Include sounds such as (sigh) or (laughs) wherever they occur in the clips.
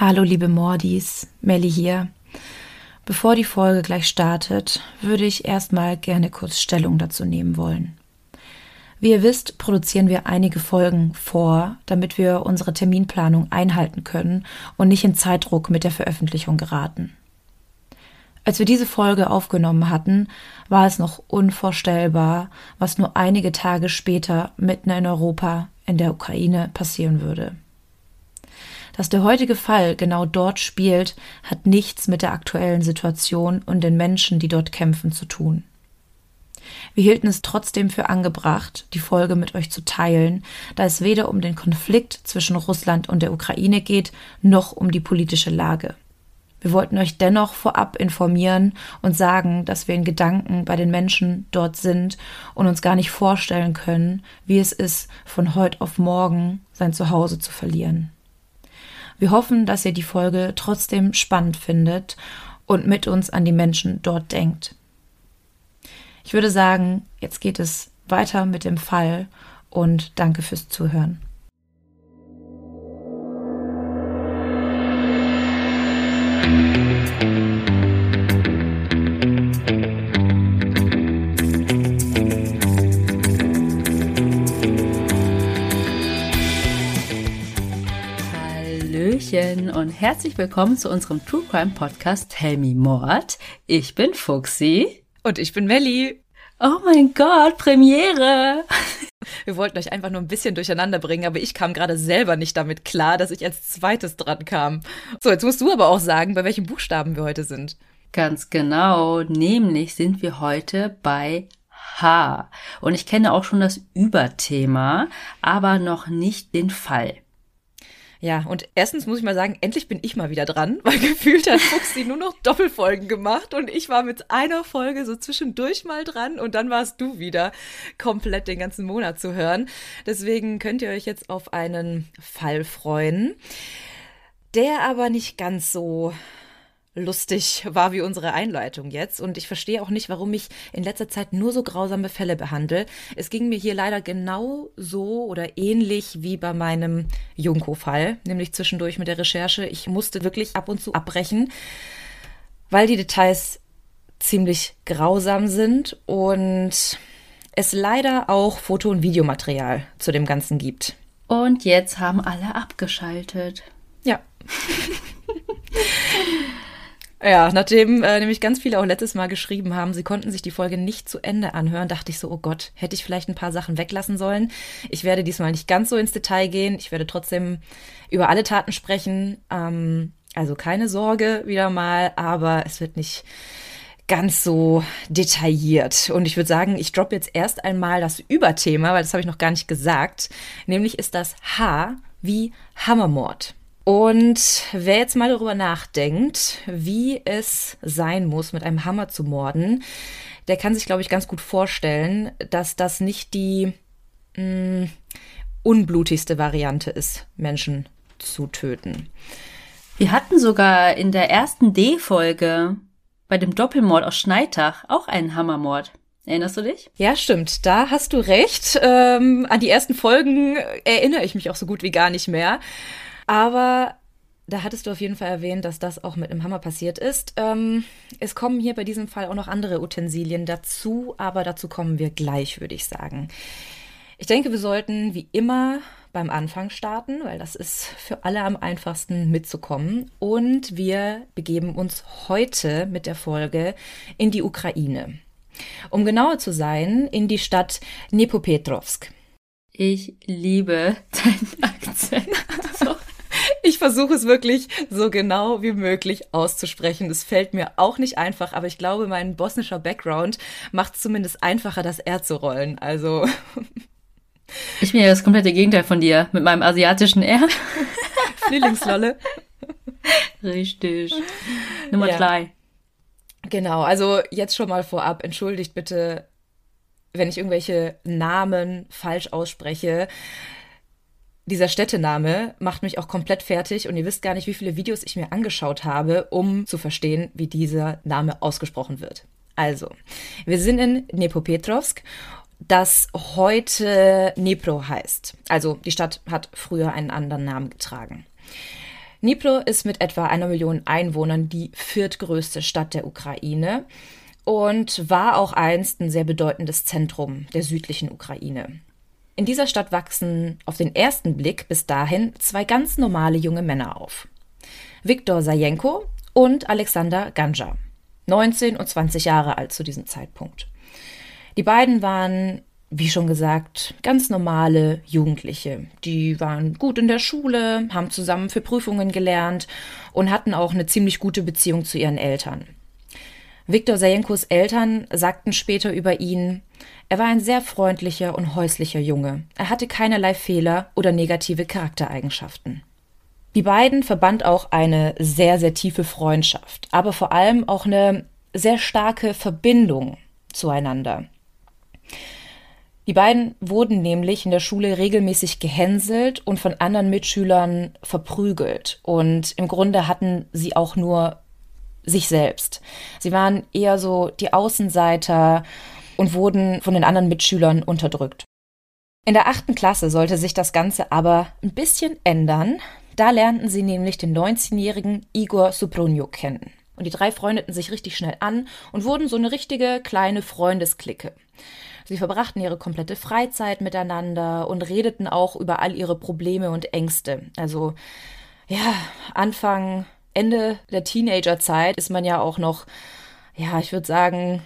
Hallo liebe Mordis, Melli hier. Bevor die Folge gleich startet, würde ich erstmal gerne kurz Stellung dazu nehmen wollen. Wie ihr wisst, produzieren wir einige Folgen vor, damit wir unsere Terminplanung einhalten können und nicht in Zeitdruck mit der Veröffentlichung geraten. Als wir diese Folge aufgenommen hatten, war es noch unvorstellbar, was nur einige Tage später mitten in Europa in der Ukraine passieren würde. Dass der heutige Fall genau dort spielt, hat nichts mit der aktuellen Situation und den Menschen, die dort kämpfen, zu tun. Wir hielten es trotzdem für angebracht, die Folge mit euch zu teilen, da es weder um den Konflikt zwischen Russland und der Ukraine geht, noch um die politische Lage. Wir wollten euch dennoch vorab informieren und sagen, dass wir in Gedanken bei den Menschen dort sind und uns gar nicht vorstellen können, wie es ist, von heute auf morgen sein Zuhause zu verlieren. Wir hoffen, dass ihr die Folge trotzdem spannend findet und mit uns an die Menschen dort denkt. Ich würde sagen, jetzt geht es weiter mit dem Fall und danke fürs Zuhören. Hallöchen und herzlich willkommen zu unserem True Crime Podcast Tell Me Mord. Ich bin Fuxi. Und ich bin Melli. Oh mein Gott, Premiere! Wir wollten euch einfach nur ein bisschen durcheinander bringen, aber ich kam gerade selber nicht damit klar, dass ich als zweites dran kam. So, jetzt musst du aber auch sagen, bei welchen Buchstaben wir heute sind. Ganz genau, nämlich sind wir heute bei H. Und ich kenne auch schon das Überthema, aber noch nicht den Fall. Ja, und erstens muss ich mal sagen, endlich bin ich mal wieder dran, weil (laughs) gefühlt hat Fuchsi nur noch Doppelfolgen gemacht und ich war mit einer Folge so zwischendurch mal dran und dann warst du wieder komplett den ganzen Monat zu hören. Deswegen könnt ihr euch jetzt auf einen Fall freuen, der aber nicht ganz so lustig war wie unsere Einleitung jetzt. Und ich verstehe auch nicht, warum ich in letzter Zeit nur so grausame Fälle behandle. Es ging mir hier leider genau so oder ähnlich wie bei meinem Junko-Fall, nämlich zwischendurch mit der Recherche. Ich musste wirklich ab und zu abbrechen, weil die Details ziemlich grausam sind und es leider auch Foto- und Videomaterial zu dem Ganzen gibt. Und jetzt haben alle abgeschaltet. Ja. (laughs) Ja, nachdem äh, nämlich ganz viele auch letztes Mal geschrieben haben, sie konnten sich die Folge nicht zu Ende anhören, dachte ich so, oh Gott, hätte ich vielleicht ein paar Sachen weglassen sollen. Ich werde diesmal nicht ganz so ins Detail gehen. Ich werde trotzdem über alle Taten sprechen. Ähm, also keine Sorge wieder mal, aber es wird nicht ganz so detailliert. Und ich würde sagen, ich droppe jetzt erst einmal das Überthema, weil das habe ich noch gar nicht gesagt. Nämlich ist das H wie Hammermord. Und wer jetzt mal darüber nachdenkt, wie es sein muss, mit einem Hammer zu morden, der kann sich, glaube ich, ganz gut vorstellen, dass das nicht die mh, mm, unblutigste Variante ist, Menschen zu töten. Wir hatten sogar in der ersten D-Folge bei dem Doppelmord aus Schneitach auch einen Hammermord. Erinnerst du dich? Ja, stimmt. Da hast du recht. Ähm, an die ersten Folgen erinnere ich mich auch so gut wie gar nicht mehr. Aber da hattest du auf jeden Fall erwähnt, dass das auch mit einem Hammer passiert ist. Ähm, es kommen hier bei diesem Fall auch noch andere Utensilien dazu, aber dazu kommen wir gleich, würde ich sagen. Ich denke, wir sollten wie immer beim Anfang starten, weil das ist für alle am einfachsten mitzukommen. Und wir begeben uns heute mit der Folge in die Ukraine. Um genauer zu sein, in die Stadt Nepopetrovsk. Ich liebe deinen Akzent. Ich versuche es wirklich so genau wie möglich auszusprechen. Es fällt mir auch nicht einfach, aber ich glaube, mein bosnischer Background macht es zumindest einfacher, das R zu rollen. Also. (laughs) Ich bin ja das komplette Gegenteil von dir mit meinem asiatischen R. (laughs) Frühlingslolle. Richtig. Nummer ja. drei. Genau, also jetzt schon mal vorab, entschuldigt bitte, wenn ich irgendwelche Namen falsch ausspreche dieser Städtename macht mich auch komplett fertig und ihr wisst gar nicht, wie viele Videos ich mir angeschaut habe, um zu verstehen, wie dieser Name ausgesprochen wird. Also, wir sind in Nepopetrovsk, das heute Dnipro heißt. Also, die Stadt hat früher einen anderen Namen getragen. Dnipro ist mit etwa einer Million Einwohnern die viertgrößte Stadt der Ukraine und war auch einst ein sehr bedeutendes Zentrum der südlichen Ukraine. In dieser Stadt wachsen auf den ersten Blick bis dahin zwei ganz normale junge Männer auf. Viktor Sajenko und Alexander Ganja, 19 und 20 Jahre alt zu diesem Zeitpunkt. Die beiden waren, wie schon gesagt, ganz normale Jugendliche. Die waren gut in der Schule, haben zusammen für Prüfungen gelernt und hatten auch eine ziemlich gute Beziehung zu ihren Eltern. Viktor Sajenkos Eltern sagten später über ihn, er war ein sehr freundlicher und häuslicher Junge. Er hatte keinerlei Fehler oder negative Charaktereigenschaften. Die beiden verband auch eine sehr, sehr tiefe Freundschaft, aber vor allem auch eine sehr starke Verbindung zueinander. Die beiden wurden nämlich in der Schule regelmäßig gehänselt und von anderen Mitschülern verprügelt. Und im Grunde hatten sie auch nur sich selbst. Sie waren eher so die Außenseiter und wurden von den anderen Mitschülern unterdrückt. In der achten Klasse sollte sich das Ganze aber ein bisschen ändern. Da lernten sie nämlich den 19-jährigen Igor Suprunjuk kennen. Und die drei freundeten sich richtig schnell an und wurden so eine richtige kleine Freundesklicke. Sie verbrachten ihre komplette Freizeit miteinander und redeten auch über all ihre Probleme und Ängste. Also ja, Anfang, Ende der Teenagerzeit ist man ja auch noch, ja, ich würde sagen,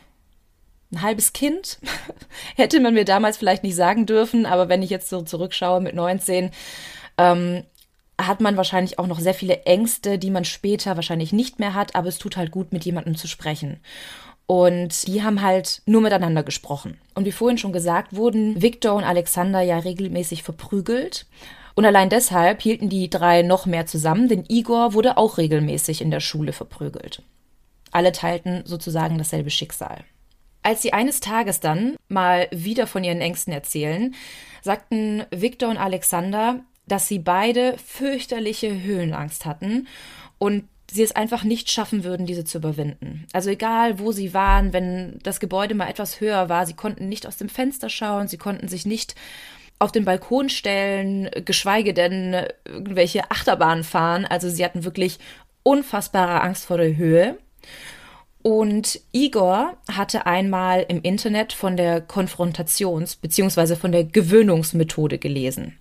ein halbes Kind. (laughs) Hätte man mir damals vielleicht nicht sagen dürfen, aber wenn ich jetzt so zurückschaue mit 19, ähm, hat man wahrscheinlich auch noch sehr viele Ängste, die man später wahrscheinlich nicht mehr hat, aber es tut halt gut, mit jemandem zu sprechen. Und die haben halt nur miteinander gesprochen. Und wie vorhin schon gesagt, wurden Viktor und Alexander ja regelmäßig verprügelt. Und allein deshalb hielten die drei noch mehr zusammen, denn Igor wurde auch regelmäßig in der Schule verprügelt. Alle teilten sozusagen dasselbe Schicksal. Als sie eines Tages dann mal wieder von ihren Ängsten erzählen, sagten Viktor und Alexander, dass sie beide fürchterliche Höhenangst hatten und sie es einfach nicht schaffen würden, diese zu überwinden. Also egal, wo sie waren, wenn das Gebäude mal etwas höher war, sie konnten nicht aus dem Fenster schauen, sie konnten sich nicht auf den Balkon stellen, geschweige denn irgendwelche Achterbahnen fahren. Also sie hatten wirklich unfassbare Angst vor der Höhe. Und Igor hatte einmal im Internet von der Konfrontations- bzw. von der Gewöhnungsmethode gelesen.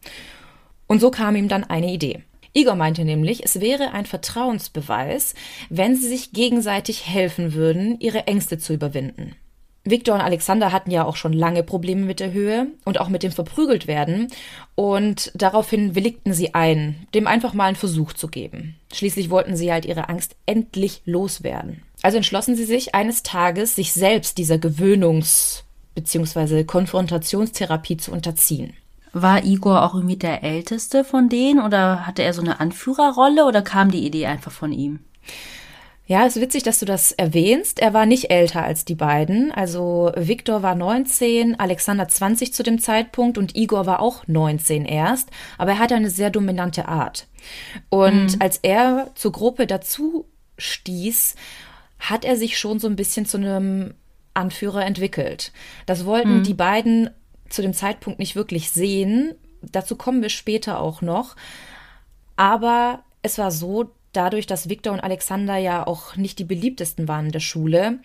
Und so kam ihm dann eine Idee. Igor meinte nämlich, es wäre ein Vertrauensbeweis, wenn sie sich gegenseitig helfen würden, ihre Ängste zu überwinden. Victor und Alexander hatten ja auch schon lange Probleme mit der Höhe und auch mit dem Verprügeltwerden und daraufhin willigten sie ein, dem einfach mal einen Versuch zu geben. Schließlich wollten sie halt ihre Angst endlich loswerden. Also entschlossen sie sich eines Tages, sich selbst dieser Gewöhnungs- bzw. Konfrontationstherapie zu unterziehen. War Igor auch irgendwie der Älteste von denen oder hatte er so eine Anführerrolle oder kam die Idee einfach von ihm? Ja, es ist witzig, dass du das erwähnst. Er war nicht älter als die beiden. Also Viktor war 19, Alexander 20 zu dem Zeitpunkt und Igor war auch 19 erst. Aber er hatte eine sehr dominante Art. Und mhm. als er zur Gruppe dazu stieß, hat er sich schon so ein bisschen zu einem Anführer entwickelt. Das wollten mhm. die beiden zu dem Zeitpunkt nicht wirklich sehen. Dazu kommen wir später auch noch. Aber es war so, dadurch, dass Victor und Alexander ja auch nicht die beliebtesten waren in der Schule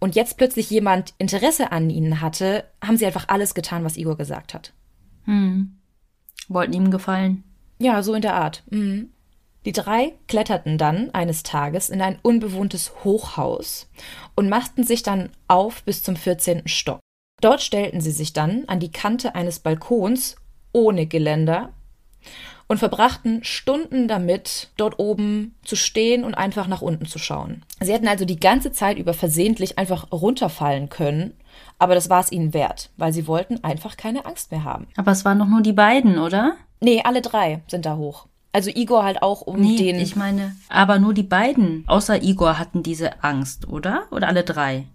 und jetzt plötzlich jemand Interesse an ihnen hatte, haben sie einfach alles getan, was Igor gesagt hat. Hm. Wollten ihm gefallen. Ja, so in der Art. Mhm. Die drei kletterten dann eines Tages in ein unbewohntes Hochhaus und machten sich dann auf bis zum 14. Stock. Dort stellten sie sich dann an die Kante eines Balkons ohne Geländer und verbrachten Stunden damit, dort oben zu stehen und einfach nach unten zu schauen. Sie hätten also die ganze Zeit über versehentlich einfach runterfallen können, aber das war es ihnen wert, weil sie wollten einfach keine Angst mehr haben. Aber es waren doch nur die beiden, oder? Nee, alle drei sind da hoch. Also Igor halt auch um nee, den. Ich meine, aber nur die beiden, außer Igor, hatten diese Angst, oder? Oder alle drei?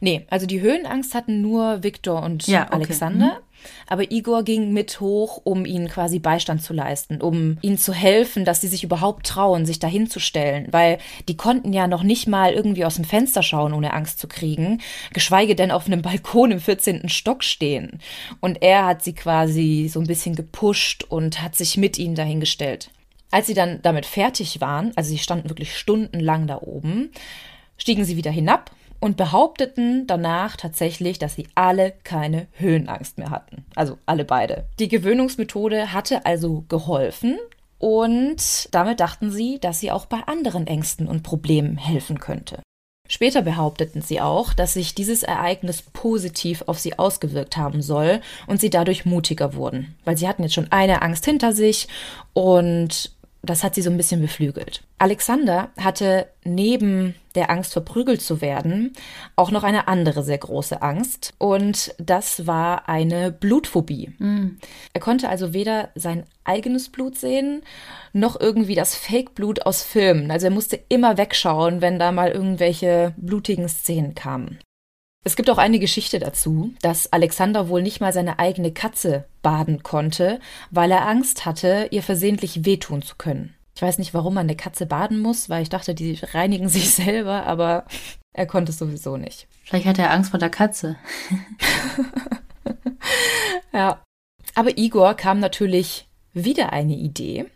Nee, also die Höhenangst hatten nur Viktor und ja, okay. Alexander. Mhm. Aber Igor ging mit hoch, um ihnen quasi Beistand zu leisten, um ihnen zu helfen, dass sie sich überhaupt trauen, sich dahin zu stellen, weil die konnten ja noch nicht mal irgendwie aus dem Fenster schauen, ohne Angst zu kriegen, geschweige denn auf einem (laughs) Balkon im 14. Stock stehen. Und er hat sie quasi so ein bisschen gepusht und hat sich mit ihnen dahingestellt. Als sie dann damit fertig waren, also sie standen wirklich stundenlang da oben, stiegen sie wieder hinab und behaupteten danach tatsächlich, dass sie alle keine Höhenangst mehr hatten. Also alle beide. Die Gewöhnungsmethode hatte also geholfen und damit dachten sie, dass sie auch bei anderen Ängsten und Problemen helfen könnte. Später behaupteten sie auch, dass sich dieses Ereignis positiv auf sie ausgewirkt haben soll und sie dadurch mutiger wurden, weil sie hatten jetzt schon eine Angst hinter sich und das hat sie so ein bisschen beflügelt. Alexander hatte neben der Angst verprügelt zu werden auch noch eine andere sehr große Angst und das war eine Blutphobie. Mhm. Er konnte also weder sein eigenes Blut sehen noch irgendwie das Fake-Blut aus Filmen. Also er musste immer wegschauen, wenn da mal irgendwelche blutigen Szenen kamen. Es gibt auch eine Geschichte dazu, dass Alexander wohl nicht mal seine eigene Katze baden konnte, weil er Angst hatte, ihr versehentlich wehtun zu können. Ich weiß nicht, warum man eine Katze baden muss, weil ich dachte, die reinigen (laughs) sich selber, aber er konnte es sowieso nicht. Vielleicht hat er Angst vor der Katze. (laughs) ja. Aber Igor kam natürlich wieder eine Idee.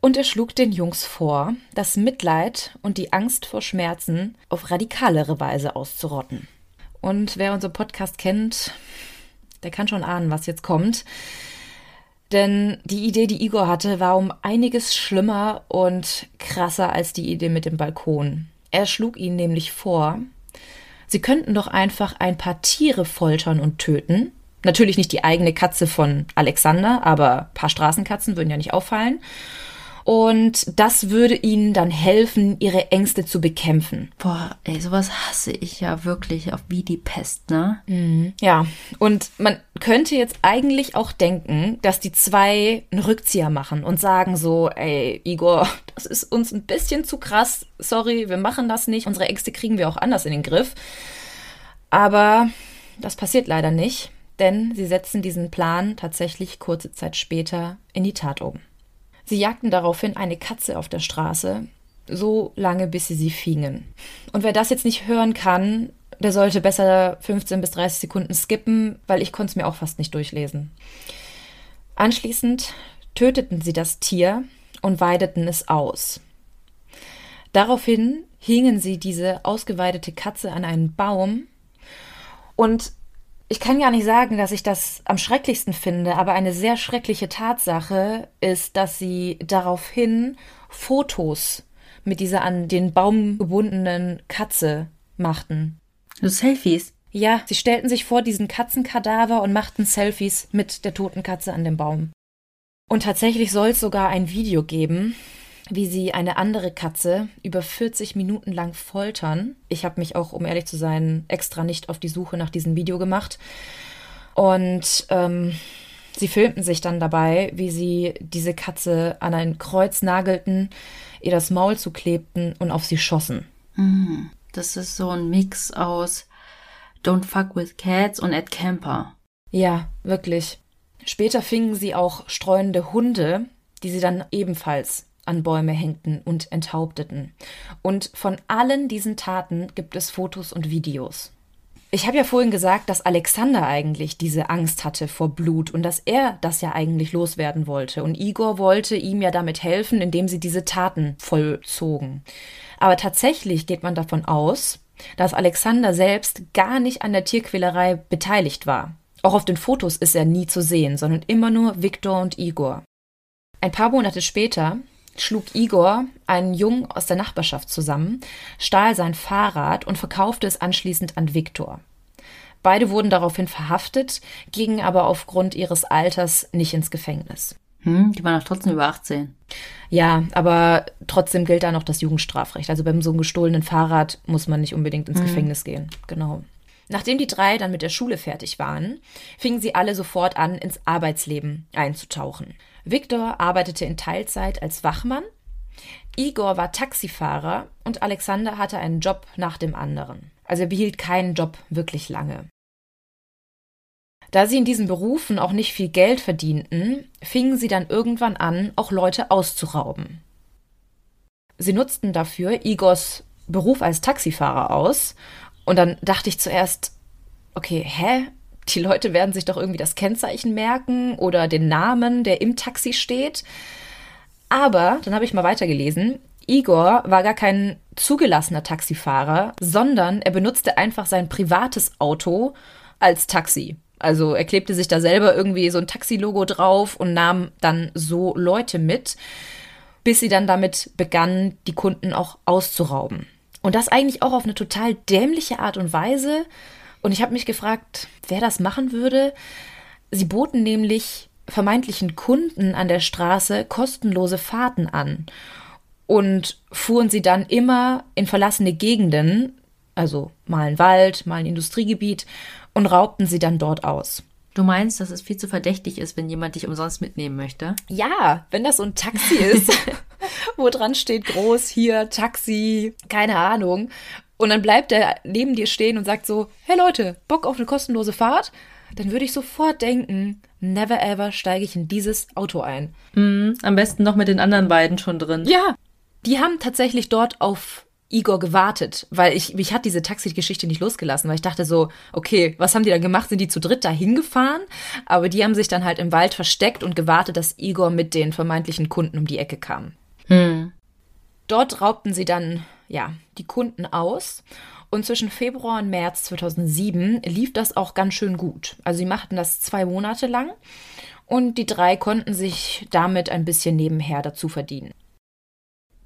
Und er schlug den Jungs vor, das Mitleid und die Angst vor Schmerzen auf radikalere Weise auszurotten. Und wer unseren Podcast kennt, der kann schon ahnen, was jetzt kommt. Denn die Idee, die Igor hatte, war um einiges schlimmer und krasser als die Idee mit dem Balkon. Er schlug ihnen nämlich vor, sie könnten doch einfach ein paar Tiere foltern und töten. Natürlich nicht die eigene Katze von Alexander, aber ein paar Straßenkatzen würden ja nicht auffallen. Und das würde ihnen dann helfen, ihre Ängste zu bekämpfen. Boah, ey, sowas hasse ich ja wirklich auf wie die Pest, ne? Mhm. Ja, und man könnte jetzt eigentlich auch denken, dass die zwei einen Rückzieher machen und sagen so, ey, Igor, das ist uns ein bisschen zu krass. Sorry, wir machen das nicht. Unsere Ängste kriegen wir auch anders in den Griff. Aber das passiert leider nicht, denn sie setzen diesen Plan tatsächlich kurze Zeit später in die Tat um. Sie jagten daraufhin eine Katze auf der Straße, so lange bis sie sie fingen. Und wer das jetzt nicht hören kann, der sollte besser 15 bis 30 Sekunden skippen, weil ich konnte es mir auch fast nicht durchlesen. Anschließend töteten sie das Tier und weideten es aus. Daraufhin hingen sie diese ausgeweidete Katze an einen Baum und ich kann gar nicht sagen, dass ich das am schrecklichsten finde, aber eine sehr schreckliche Tatsache ist, dass sie daraufhin Fotos mit dieser an den Baum gebundenen Katze machten. So Selfies? Ja, sie stellten sich vor diesen Katzenkadaver und machten Selfies mit der toten Katze an dem Baum. Und tatsächlich soll es sogar ein Video geben, wie sie eine andere Katze über 40 Minuten lang foltern. Ich habe mich auch, um ehrlich zu sein, extra nicht auf die Suche nach diesem Video gemacht. Und ähm, sie filmten sich dann dabei, wie sie diese Katze an ein Kreuz nagelten, ihr das Maul zuklebten und auf sie schossen. Mhm. Das ist so ein Mix aus Don't Fuck with Cats und Ed Camper. Ja, wirklich. Später fingen sie auch streunende Hunde, die sie dann ebenfalls an Bäume hängten und enthaupteten. Und von allen diesen Taten gibt es Fotos und Videos. Ich habe ja vorhin gesagt, dass Alexander eigentlich diese Angst hatte vor Blut und dass er das ja eigentlich loswerden wollte. Und Igor wollte ihm ja damit helfen, indem sie diese Taten vollzogen. Aber tatsächlich geht man davon aus, dass Alexander selbst gar nicht an der Tierquälerei beteiligt war. Auch auf den Fotos ist er nie zu sehen, sondern immer nur Viktor und Igor. Ein paar Monate später schlug Igor einen Jungen aus der Nachbarschaft zusammen, stahl sein Fahrrad und verkaufte es anschließend an Viktor. Beide wurden daraufhin verhaftet, gingen aber aufgrund ihres Alters nicht ins Gefängnis. Hm, die waren doch trotzdem über 18. Ja, aber trotzdem gilt da noch das Jugendstrafrecht. Also beim so einem gestohlenen Fahrrad muss man nicht unbedingt ins mhm. Gefängnis gehen. Genau. Nachdem die drei dann mit der Schule fertig waren, fingen sie alle sofort an, ins Arbeitsleben einzutauchen. Viktor arbeitete in Teilzeit als Wachmann, Igor war Taxifahrer und Alexander hatte einen Job nach dem anderen. Also er behielt keinen Job wirklich lange. Da sie in diesen Berufen auch nicht viel Geld verdienten, fingen sie dann irgendwann an, auch Leute auszurauben. Sie nutzten dafür Igors Beruf als Taxifahrer aus und dann dachte ich zuerst, okay, hä? Die Leute werden sich doch irgendwie das Kennzeichen merken oder den Namen, der im Taxi steht. Aber dann habe ich mal weitergelesen. Igor war gar kein zugelassener Taxifahrer, sondern er benutzte einfach sein privates Auto als Taxi. Also er klebte sich da selber irgendwie so ein Taxilogo drauf und nahm dann so Leute mit, bis sie dann damit begannen, die Kunden auch auszurauben. Und das eigentlich auch auf eine total dämliche Art und Weise. Und ich habe mich gefragt, wer das machen würde. Sie boten nämlich vermeintlichen Kunden an der Straße kostenlose Fahrten an und fuhren sie dann immer in verlassene Gegenden, also mal ein Wald, mal ein Industriegebiet, und raubten sie dann dort aus. Du meinst, dass es viel zu verdächtig ist, wenn jemand dich umsonst mitnehmen möchte? Ja, wenn das so ein Taxi ist, (laughs) wo dran steht groß hier Taxi, keine Ahnung. Und dann bleibt er neben dir stehen und sagt so, hey Leute, Bock auf eine kostenlose Fahrt? Dann würde ich sofort denken, never ever steige ich in dieses Auto ein. Mm, am besten noch mit den anderen beiden schon drin. Ja, die haben tatsächlich dort auf Igor gewartet, weil ich, mich hat diese Taxi-Geschichte nicht losgelassen, weil ich dachte so, okay, was haben die dann gemacht? Sind die zu dritt da hingefahren? Aber die haben sich dann halt im Wald versteckt und gewartet, dass Igor mit den vermeintlichen Kunden um die Ecke kam. Hm. Dort raubten sie dann, ja, die Kunden aus. Und zwischen Februar und März 2007 lief das auch ganz schön gut. Also sie machten das zwei Monate lang und die drei konnten sich damit ein bisschen nebenher dazu verdienen.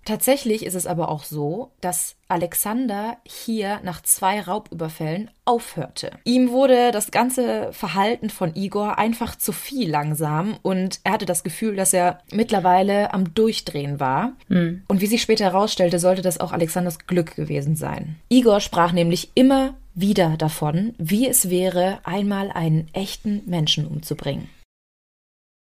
Tatsächlich ist es aber auch so, dass Alexander hier nach zwei Raubüberfällen aufhörte. Ihm wurde das ganze Verhalten von Igor einfach zu viel langsam und er hatte das Gefühl, dass er mittlerweile am Durchdrehen war. Mhm. Und wie sich später herausstellte, sollte das auch Alexanders Glück gewesen sein. Igor sprach nämlich immer wieder davon, wie es wäre, einmal einen echten Menschen umzubringen.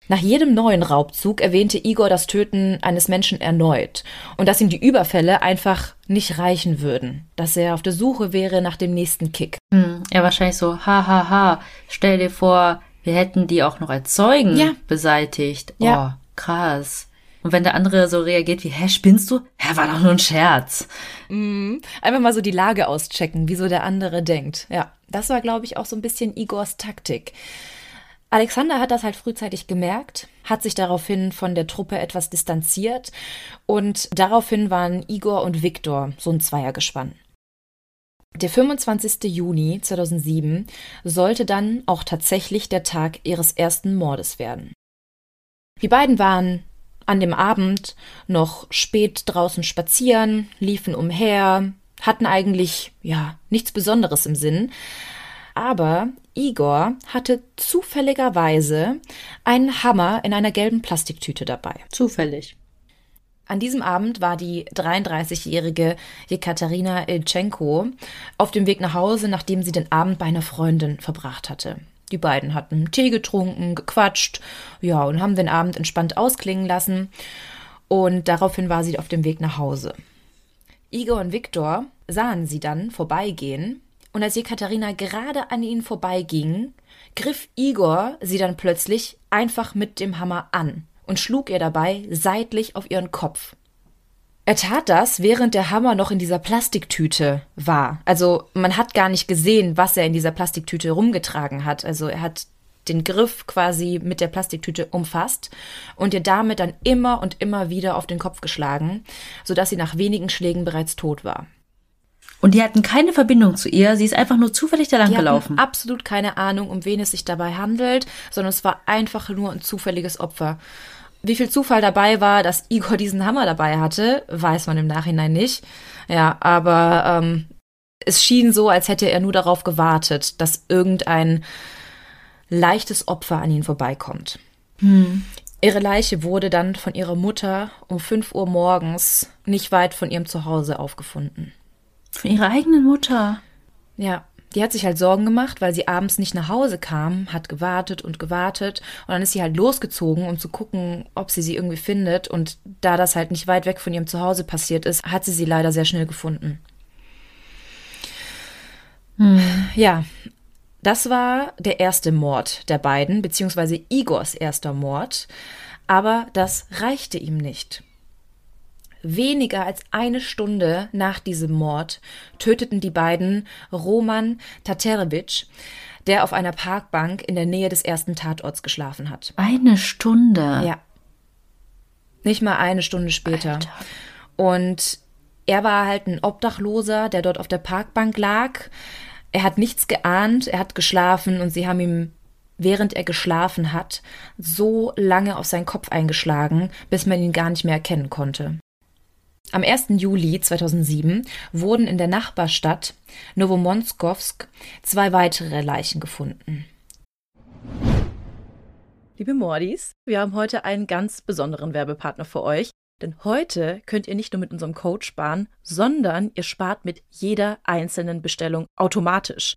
Nach jedem neuen Raubzug erwähnte Igor das Töten eines Menschen erneut und dass ihm die Überfälle einfach nicht reichen würden, dass er auf der Suche wäre nach dem nächsten Kick. Hm, er wahrscheinlich so, ha, ha, ha, stell dir vor, wir hätten die auch noch als Zeugen ja. beseitigt. Ja. Oh, krass. Und wenn der andere so reagiert wie, hä, spinnst du? Hä, war doch nur ein Scherz. Mhm. Einfach mal so die Lage auschecken, wieso der andere denkt. Ja, das war, glaube ich, auch so ein bisschen Igors Taktik. Alexander hat das halt frühzeitig gemerkt, hat sich daraufhin von der Truppe etwas distanziert und daraufhin waren Igor und Viktor so ein Zweiergespann. Der 25. Juni 2007 sollte dann auch tatsächlich der Tag ihres ersten Mordes werden. Die beiden waren an dem Abend noch spät draußen spazieren, liefen umher, hatten eigentlich ja nichts Besonderes im Sinn, aber Igor hatte zufälligerweise einen Hammer in einer gelben Plastiktüte dabei. Zufällig. An diesem Abend war die 33-jährige Jekaterina Ilchenko auf dem Weg nach Hause, nachdem sie den Abend bei einer Freundin verbracht hatte. Die beiden hatten Tee getrunken, gequatscht, ja, und haben den Abend entspannt ausklingen lassen. Und daraufhin war sie auf dem Weg nach Hause. Igor und Viktor sahen sie dann vorbeigehen und als Katharina gerade an ihnen vorbeiging, griff Igor sie dann plötzlich einfach mit dem Hammer an und schlug ihr dabei seitlich auf ihren Kopf. Er tat das, während der Hammer noch in dieser Plastiktüte war. Also man hat gar nicht gesehen, was er in dieser Plastiktüte rumgetragen hat. Also er hat den Griff quasi mit der Plastiktüte umfasst und ihr damit dann immer und immer wieder auf den Kopf geschlagen, sodass sie nach wenigen Schlägen bereits tot war. Und die hatten keine Verbindung zu ihr. Sie ist einfach nur zufällig da lang die gelaufen. absolut keine Ahnung, um wen es sich dabei handelt, sondern es war einfach nur ein zufälliges Opfer. Wie viel Zufall dabei war, dass Igor diesen Hammer dabei hatte, weiß man im Nachhinein nicht. Ja, aber ähm, es schien so, als hätte er nur darauf gewartet, dass irgendein leichtes Opfer an ihn vorbeikommt. Hm. Ihre Leiche wurde dann von ihrer Mutter um 5 Uhr morgens nicht weit von ihrem Zuhause aufgefunden. Von ihrer eigenen Mutter. Ja, die hat sich halt Sorgen gemacht, weil sie abends nicht nach Hause kam, hat gewartet und gewartet und dann ist sie halt losgezogen, um zu gucken, ob sie sie irgendwie findet und da das halt nicht weit weg von ihrem Zuhause passiert ist, hat sie sie leider sehr schnell gefunden. Hm. Ja, das war der erste Mord der beiden, beziehungsweise Igors erster Mord, aber das reichte ihm nicht. Weniger als eine Stunde nach diesem Mord töteten die beiden Roman Taterevic, der auf einer Parkbank in der Nähe des ersten Tatorts geschlafen hat. Eine Stunde? Ja. Nicht mal eine Stunde später. Alter. Und er war halt ein Obdachloser, der dort auf der Parkbank lag. Er hat nichts geahnt, er hat geschlafen und sie haben ihm, während er geschlafen hat, so lange auf seinen Kopf eingeschlagen, bis man ihn gar nicht mehr erkennen konnte. Am 1. Juli 2007 wurden in der Nachbarstadt Novomonskowsk zwei weitere Leichen gefunden. Liebe Mordis, wir haben heute einen ganz besonderen Werbepartner für euch, denn heute könnt ihr nicht nur mit unserem Code sparen, sondern ihr spart mit jeder einzelnen Bestellung automatisch.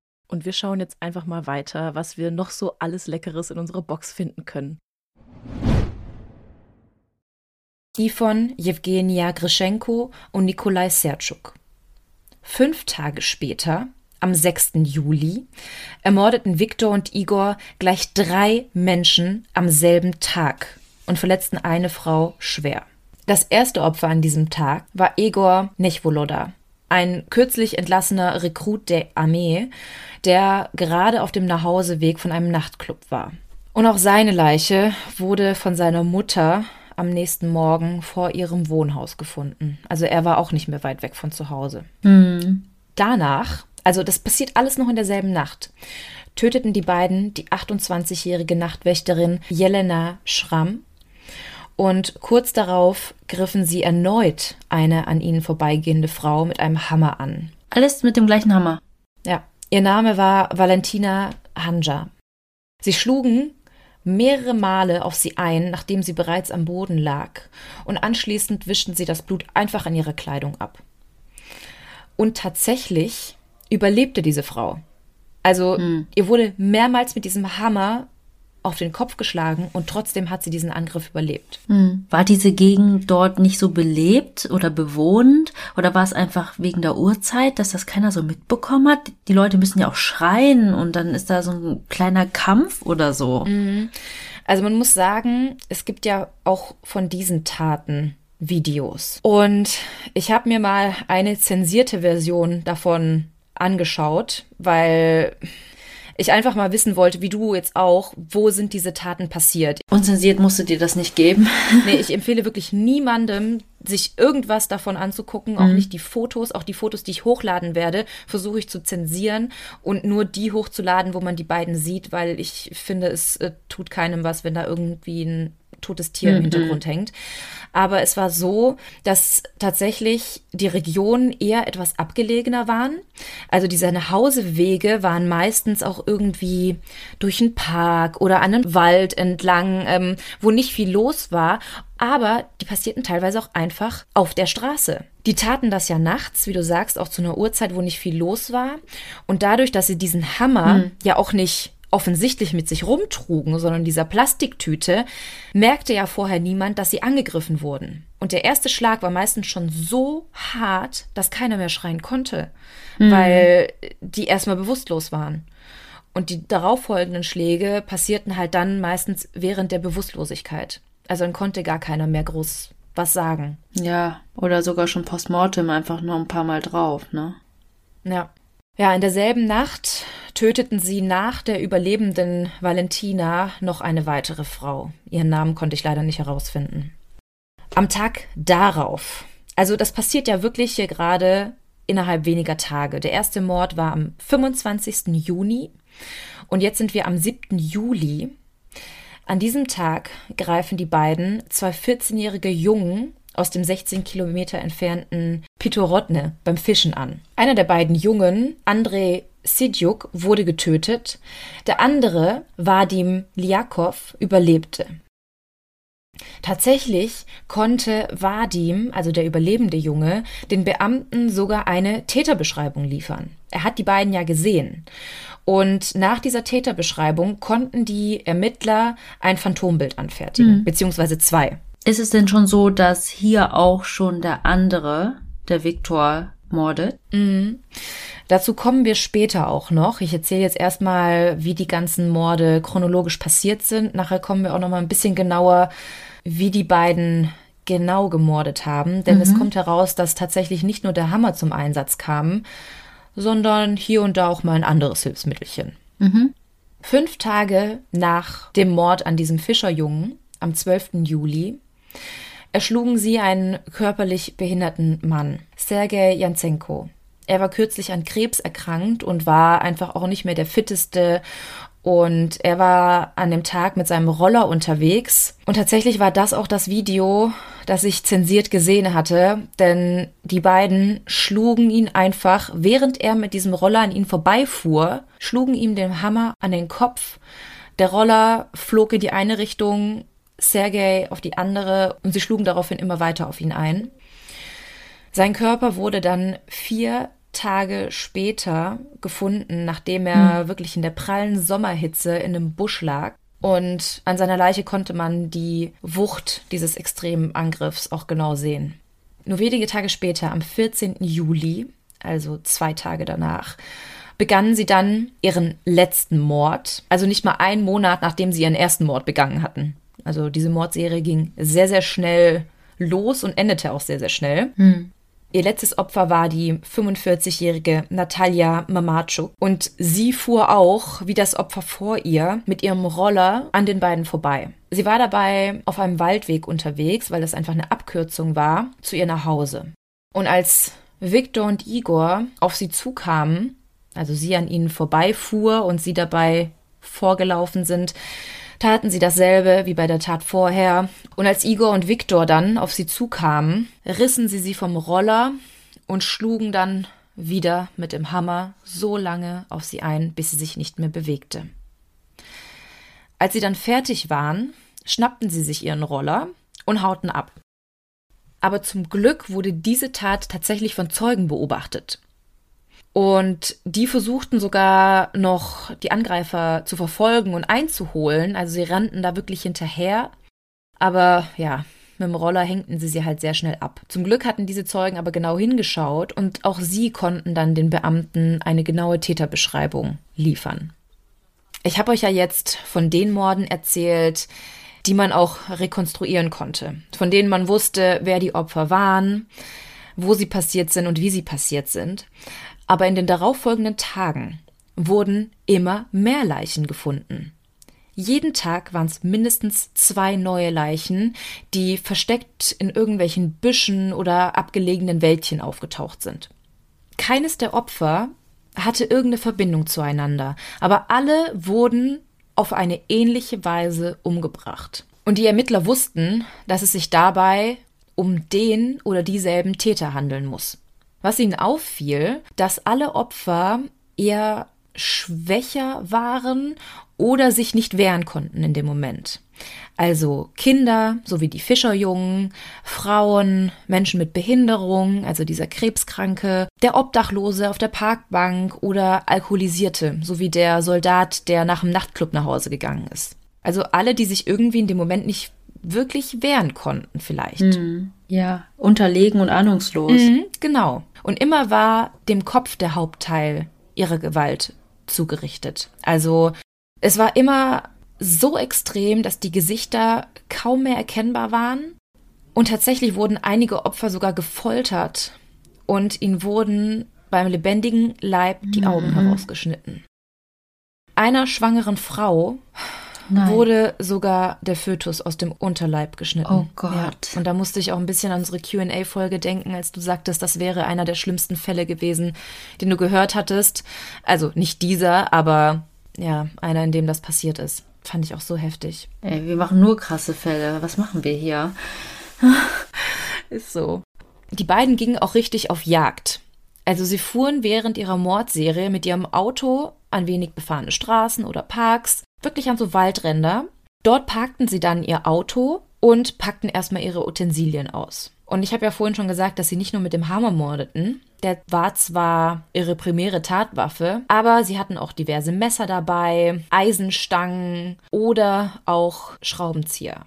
Und wir schauen jetzt einfach mal weiter, was wir noch so alles Leckeres in unserer Box finden können die von Jewgenia Grischenko und Nikolai Sertschuk. Fünf Tage später, am 6. Juli, ermordeten Viktor und Igor gleich drei Menschen am selben Tag und verletzten eine Frau schwer. Das erste Opfer an diesem Tag war Egor Nechvoloda, ein kürzlich entlassener Rekrut der Armee, der gerade auf dem Nachhauseweg von einem Nachtclub war. Und auch seine Leiche wurde von seiner Mutter am nächsten Morgen vor ihrem Wohnhaus gefunden. Also er war auch nicht mehr weit weg von zu Hause. Mhm. Danach, also das passiert alles noch in derselben Nacht, töteten die beiden die 28-jährige Nachtwächterin Jelena Schramm und kurz darauf griffen sie erneut eine an ihnen vorbeigehende Frau mit einem Hammer an. Alles mit dem gleichen Hammer. Ja. Ihr Name war Valentina Hanja. Sie schlugen mehrere Male auf sie ein, nachdem sie bereits am Boden lag, und anschließend wischten sie das Blut einfach an ihre Kleidung ab. Und tatsächlich überlebte diese Frau. Also hm. ihr wurde mehrmals mit diesem Hammer auf den Kopf geschlagen und trotzdem hat sie diesen Angriff überlebt. Hm. War diese Gegend dort nicht so belebt oder bewohnt oder war es einfach wegen der Uhrzeit, dass das keiner so mitbekommen hat? Die Leute müssen ja auch schreien und dann ist da so ein kleiner Kampf oder so. Mhm. Also man muss sagen, es gibt ja auch von diesen Taten Videos. Und ich habe mir mal eine zensierte Version davon angeschaut, weil ich einfach mal wissen wollte, wie du jetzt auch, wo sind diese Taten passiert. Unzensiert musst du dir das nicht geben. (laughs) nee, ich empfehle wirklich niemandem, sich irgendwas davon anzugucken, auch mhm. nicht die Fotos, auch die Fotos, die ich hochladen werde, versuche ich zu zensieren und nur die hochzuladen, wo man die beiden sieht, weil ich finde, es äh, tut keinem was, wenn da irgendwie ein totes Tier mhm. im Hintergrund hängt. Aber es war so, dass tatsächlich die Regionen eher etwas abgelegener waren. Also diese Nachhausewege waren meistens auch irgendwie durch einen Park oder an einen Wald entlang, ähm, wo nicht viel los war. Aber die passierten teilweise auch einfach auf der Straße. Die taten das ja nachts, wie du sagst, auch zu einer Uhrzeit, wo nicht viel los war. Und dadurch, dass sie diesen Hammer mhm. ja auch nicht offensichtlich mit sich rumtrugen, sondern dieser Plastiktüte, merkte ja vorher niemand, dass sie angegriffen wurden. Und der erste Schlag war meistens schon so hart, dass keiner mehr schreien konnte, mhm. weil die erstmal bewusstlos waren. Und die darauffolgenden Schläge passierten halt dann meistens während der Bewusstlosigkeit. Also dann konnte gar keiner mehr groß was sagen. Ja, oder sogar schon postmortem einfach nur ein paar Mal drauf, ne? Ja. Ja, in derselben Nacht töteten sie nach der überlebenden Valentina noch eine weitere Frau. Ihren Namen konnte ich leider nicht herausfinden. Am Tag darauf, also das passiert ja wirklich hier gerade innerhalb weniger Tage. Der erste Mord war am 25. Juni und jetzt sind wir am 7. Juli. An diesem Tag greifen die beiden zwei 14-jährige Jungen aus dem 16 Kilometer entfernten Pitorodne beim Fischen an. Einer der beiden Jungen, Andrei Sidjuk, wurde getötet. Der andere, Vadim Liakov, überlebte. Tatsächlich konnte Vadim, also der überlebende Junge, den Beamten sogar eine Täterbeschreibung liefern. Er hat die beiden ja gesehen. Und nach dieser Täterbeschreibung konnten die Ermittler ein Phantombild anfertigen, mhm. beziehungsweise zwei. Ist es denn schon so, dass hier auch schon der andere, der Viktor, mordet? Mhm. Dazu kommen wir später auch noch. Ich erzähle jetzt erstmal, wie die ganzen Morde chronologisch passiert sind. Nachher kommen wir auch noch mal ein bisschen genauer, wie die beiden genau gemordet haben. Denn mhm. es kommt heraus, dass tatsächlich nicht nur der Hammer zum Einsatz kam, sondern hier und da auch mal ein anderes Hilfsmittelchen. Mhm. Fünf Tage nach dem Mord an diesem Fischerjungen, am 12. Juli, erschlugen sie einen körperlich behinderten Mann, Sergei Janzenko. Er war kürzlich an Krebs erkrankt und war einfach auch nicht mehr der fitteste und er war an dem Tag mit seinem Roller unterwegs. Und tatsächlich war das auch das Video, das ich zensiert gesehen hatte. Denn die beiden schlugen ihn einfach, während er mit diesem Roller an ihn vorbeifuhr, schlugen ihm den Hammer an den Kopf. Der Roller flog in die eine Richtung, Sergei auf die andere und sie schlugen daraufhin immer weiter auf ihn ein. Sein Körper wurde dann vier Tage später gefunden, nachdem er hm. wirklich in der prallen Sommerhitze in einem Busch lag. Und an seiner Leiche konnte man die Wucht dieses extremen Angriffs auch genau sehen. Nur wenige Tage später, am 14. Juli, also zwei Tage danach, begannen sie dann ihren letzten Mord. Also nicht mal einen Monat, nachdem sie ihren ersten Mord begangen hatten. Also diese Mordserie ging sehr, sehr schnell los und endete auch sehr, sehr schnell. Hm. Ihr letztes Opfer war die 45-jährige Natalia Mamatschuk und sie fuhr auch, wie das Opfer vor ihr, mit ihrem Roller an den beiden vorbei. Sie war dabei auf einem Waldweg unterwegs, weil das einfach eine Abkürzung war, zu ihr nach Hause. Und als Viktor und Igor auf sie zukamen, also sie an ihnen vorbeifuhr und sie dabei vorgelaufen sind, taten sie dasselbe wie bei der Tat vorher, und als Igor und Viktor dann auf sie zukamen, rissen sie sie vom Roller und schlugen dann wieder mit dem Hammer so lange auf sie ein, bis sie sich nicht mehr bewegte. Als sie dann fertig waren, schnappten sie sich ihren Roller und hauten ab. Aber zum Glück wurde diese Tat tatsächlich von Zeugen beobachtet. Und die versuchten sogar noch die Angreifer zu verfolgen und einzuholen. Also sie rannten da wirklich hinterher. Aber ja, mit dem Roller hängten sie sie halt sehr schnell ab. Zum Glück hatten diese Zeugen aber genau hingeschaut und auch sie konnten dann den Beamten eine genaue Täterbeschreibung liefern. Ich habe euch ja jetzt von den Morden erzählt, die man auch rekonstruieren konnte, von denen man wusste, wer die Opfer waren, wo sie passiert sind und wie sie passiert sind. Aber in den darauffolgenden Tagen wurden immer mehr Leichen gefunden. Jeden Tag waren es mindestens zwei neue Leichen, die versteckt in irgendwelchen Büschen oder abgelegenen Wäldchen aufgetaucht sind. Keines der Opfer hatte irgendeine Verbindung zueinander, aber alle wurden auf eine ähnliche Weise umgebracht. Und die Ermittler wussten, dass es sich dabei um den oder dieselben Täter handeln muss. Was ihnen auffiel, dass alle Opfer eher schwächer waren oder sich nicht wehren konnten in dem Moment. Also Kinder sowie die Fischerjungen, Frauen, Menschen mit Behinderung, also dieser Krebskranke, der Obdachlose auf der Parkbank oder Alkoholisierte, sowie der Soldat, der nach dem Nachtclub nach Hause gegangen ist. Also alle, die sich irgendwie in dem Moment nicht wirklich wehren konnten, vielleicht. Mhm. Ja, unterlegen und ahnungslos. Mhm, genau. Und immer war dem Kopf der Hauptteil ihrer Gewalt zugerichtet. Also es war immer so extrem, dass die Gesichter kaum mehr erkennbar waren. Und tatsächlich wurden einige Opfer sogar gefoltert und ihnen wurden beim lebendigen Leib die Augen mhm. herausgeschnitten. Einer schwangeren Frau Nein. wurde sogar der Fötus aus dem Unterleib geschnitten. Oh Gott. Ja. Und da musste ich auch ein bisschen an unsere QA-Folge denken, als du sagtest, das wäre einer der schlimmsten Fälle gewesen, den du gehört hattest. Also nicht dieser, aber ja, einer, in dem das passiert ist. Fand ich auch so heftig. Ey, wir machen nur krasse Fälle. Was machen wir hier? (laughs) ist so. Die beiden gingen auch richtig auf Jagd. Also sie fuhren während ihrer Mordserie mit ihrem Auto an wenig befahrene Straßen oder Parks, wirklich an so Waldränder. Dort parkten sie dann ihr Auto und packten erstmal ihre Utensilien aus. Und ich habe ja vorhin schon gesagt, dass sie nicht nur mit dem Hammer mordeten. Der war zwar ihre primäre Tatwaffe, aber sie hatten auch diverse Messer dabei, Eisenstangen oder auch Schraubenzieher.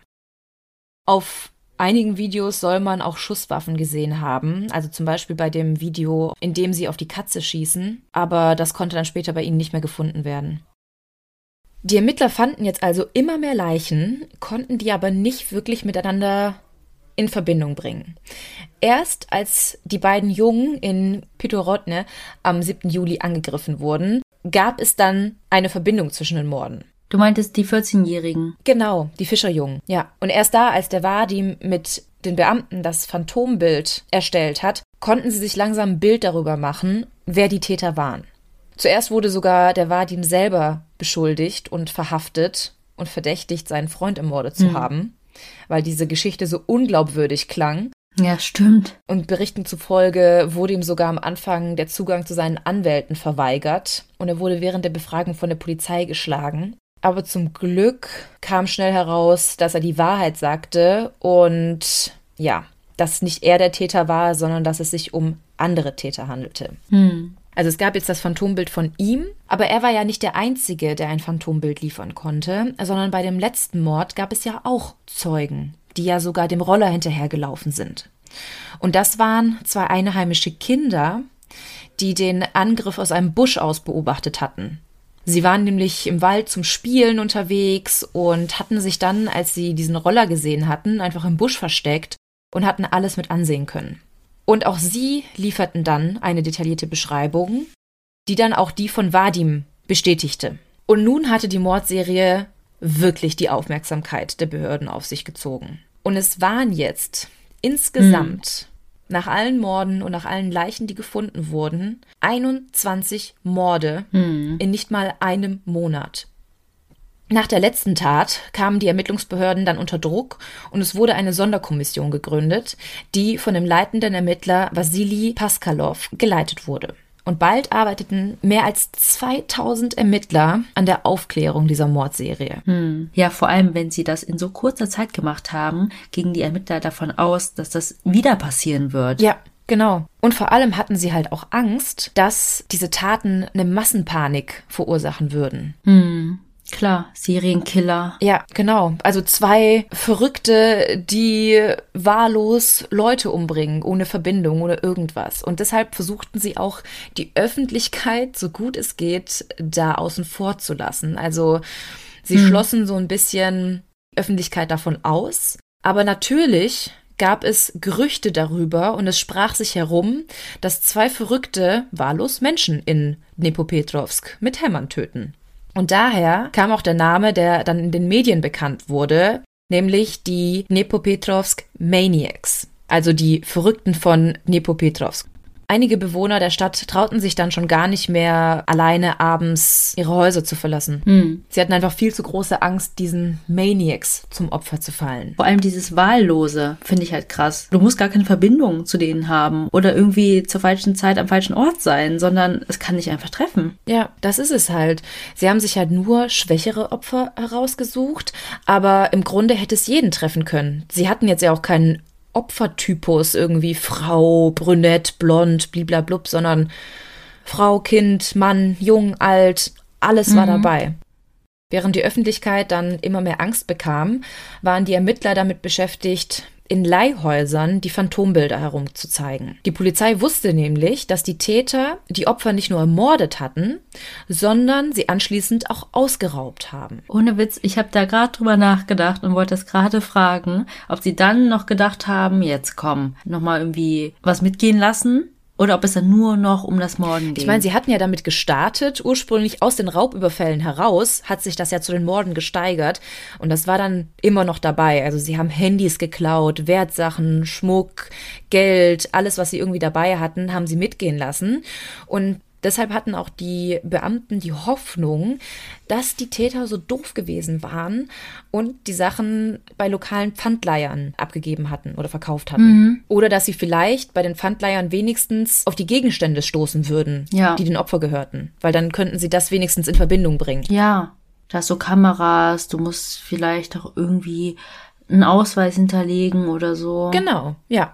Auf einigen Videos soll man auch Schusswaffen gesehen haben, also zum Beispiel bei dem Video, in dem sie auf die Katze schießen, aber das konnte dann später bei ihnen nicht mehr gefunden werden. Die Ermittler fanden jetzt also immer mehr Leichen, konnten die aber nicht wirklich miteinander in Verbindung bringen. Erst als die beiden Jungen in Pitorodne am 7. Juli angegriffen wurden, gab es dann eine Verbindung zwischen den Morden. Du meintest die 14-Jährigen. Genau, die Fischerjungen. Ja. Und erst da, als der Vadim mit den Beamten das Phantombild erstellt hat, konnten sie sich langsam ein Bild darüber machen, wer die Täter waren. Zuerst wurde sogar der Vadim selber beschuldigt und verhaftet und verdächtigt, seinen Freund ermordet zu mhm. haben weil diese Geschichte so unglaubwürdig klang. Ja, stimmt. Und Berichten zufolge wurde ihm sogar am Anfang der Zugang zu seinen Anwälten verweigert und er wurde während der Befragung von der Polizei geschlagen. Aber zum Glück kam schnell heraus, dass er die Wahrheit sagte und ja, dass nicht er der Täter war, sondern dass es sich um andere Täter handelte. Hm. Also es gab jetzt das Phantombild von ihm, aber er war ja nicht der Einzige, der ein Phantombild liefern konnte, sondern bei dem letzten Mord gab es ja auch Zeugen, die ja sogar dem Roller hinterhergelaufen sind. Und das waren zwei einheimische Kinder, die den Angriff aus einem Busch aus beobachtet hatten. Sie waren nämlich im Wald zum Spielen unterwegs und hatten sich dann, als sie diesen Roller gesehen hatten, einfach im Busch versteckt und hatten alles mit ansehen können. Und auch sie lieferten dann eine detaillierte Beschreibung, die dann auch die von Vadim bestätigte. Und nun hatte die Mordserie wirklich die Aufmerksamkeit der Behörden auf sich gezogen. Und es waren jetzt insgesamt, mhm. nach allen Morden und nach allen Leichen, die gefunden wurden, 21 Morde mhm. in nicht mal einem Monat. Nach der letzten Tat kamen die Ermittlungsbehörden dann unter Druck und es wurde eine Sonderkommission gegründet, die von dem leitenden Ermittler Wassili Paskalov geleitet wurde. Und bald arbeiteten mehr als 2000 Ermittler an der Aufklärung dieser Mordserie. Hm. Ja, vor allem, wenn sie das in so kurzer Zeit gemacht haben, gingen die Ermittler davon aus, dass das wieder passieren wird. Ja, Genau. Und vor allem hatten sie halt auch Angst, dass diese Taten eine Massenpanik verursachen würden. Hm. Klar, Serienkiller. Ja, genau. Also zwei Verrückte, die wahllos Leute umbringen, ohne Verbindung oder irgendwas. Und deshalb versuchten sie auch die Öffentlichkeit, so gut es geht, da außen vor zu lassen. Also sie hm. schlossen so ein bisschen Öffentlichkeit davon aus. Aber natürlich gab es Gerüchte darüber und es sprach sich herum, dass zwei Verrückte wahllos Menschen in Dnepropetrovsk mit Hämmern töten. Und daher kam auch der Name, der dann in den Medien bekannt wurde, nämlich die Dnepropetrovsk Maniacs, also die Verrückten von Dnepropetrovsk. Einige Bewohner der Stadt trauten sich dann schon gar nicht mehr alleine abends ihre Häuser zu verlassen. Hm. Sie hatten einfach viel zu große Angst, diesen Maniacs zum Opfer zu fallen. Vor allem dieses Wahllose finde ich halt krass. Du musst gar keine Verbindung zu denen haben oder irgendwie zur falschen Zeit am falschen Ort sein, sondern es kann dich einfach treffen. Ja, das ist es halt. Sie haben sich halt nur schwächere Opfer herausgesucht, aber im Grunde hätte es jeden treffen können. Sie hatten jetzt ja auch keinen Opfertypus, irgendwie Frau, brünett, blond, bliblablub, sondern Frau, Kind, Mann, jung, alt, alles mhm. war dabei. Während die Öffentlichkeit dann immer mehr Angst bekam, waren die Ermittler damit beschäftigt, in Leihhäusern die Phantombilder herumzuzeigen. Die Polizei wusste nämlich, dass die Täter die Opfer nicht nur ermordet hatten, sondern sie anschließend auch ausgeraubt haben. Ohne Witz, ich habe da gerade drüber nachgedacht und wollte es gerade fragen, ob sie dann noch gedacht haben, jetzt komm, nochmal irgendwie was mitgehen lassen oder ob es dann nur noch um das Morden geht. Ich meine, sie hatten ja damit gestartet. Ursprünglich aus den Raubüberfällen heraus hat sich das ja zu den Morden gesteigert. Und das war dann immer noch dabei. Also sie haben Handys geklaut, Wertsachen, Schmuck, Geld, alles, was sie irgendwie dabei hatten, haben sie mitgehen lassen. Und Deshalb hatten auch die Beamten die Hoffnung, dass die Täter so doof gewesen waren und die Sachen bei lokalen Pfandleihern abgegeben hatten oder verkauft hatten. Mhm. Oder dass sie vielleicht bei den Pfandleihern wenigstens auf die Gegenstände stoßen würden, ja. die den Opfer gehörten. Weil dann könnten sie das wenigstens in Verbindung bringen. Ja, da hast du Kameras, du musst vielleicht auch irgendwie einen Ausweis hinterlegen oder so. Genau, ja.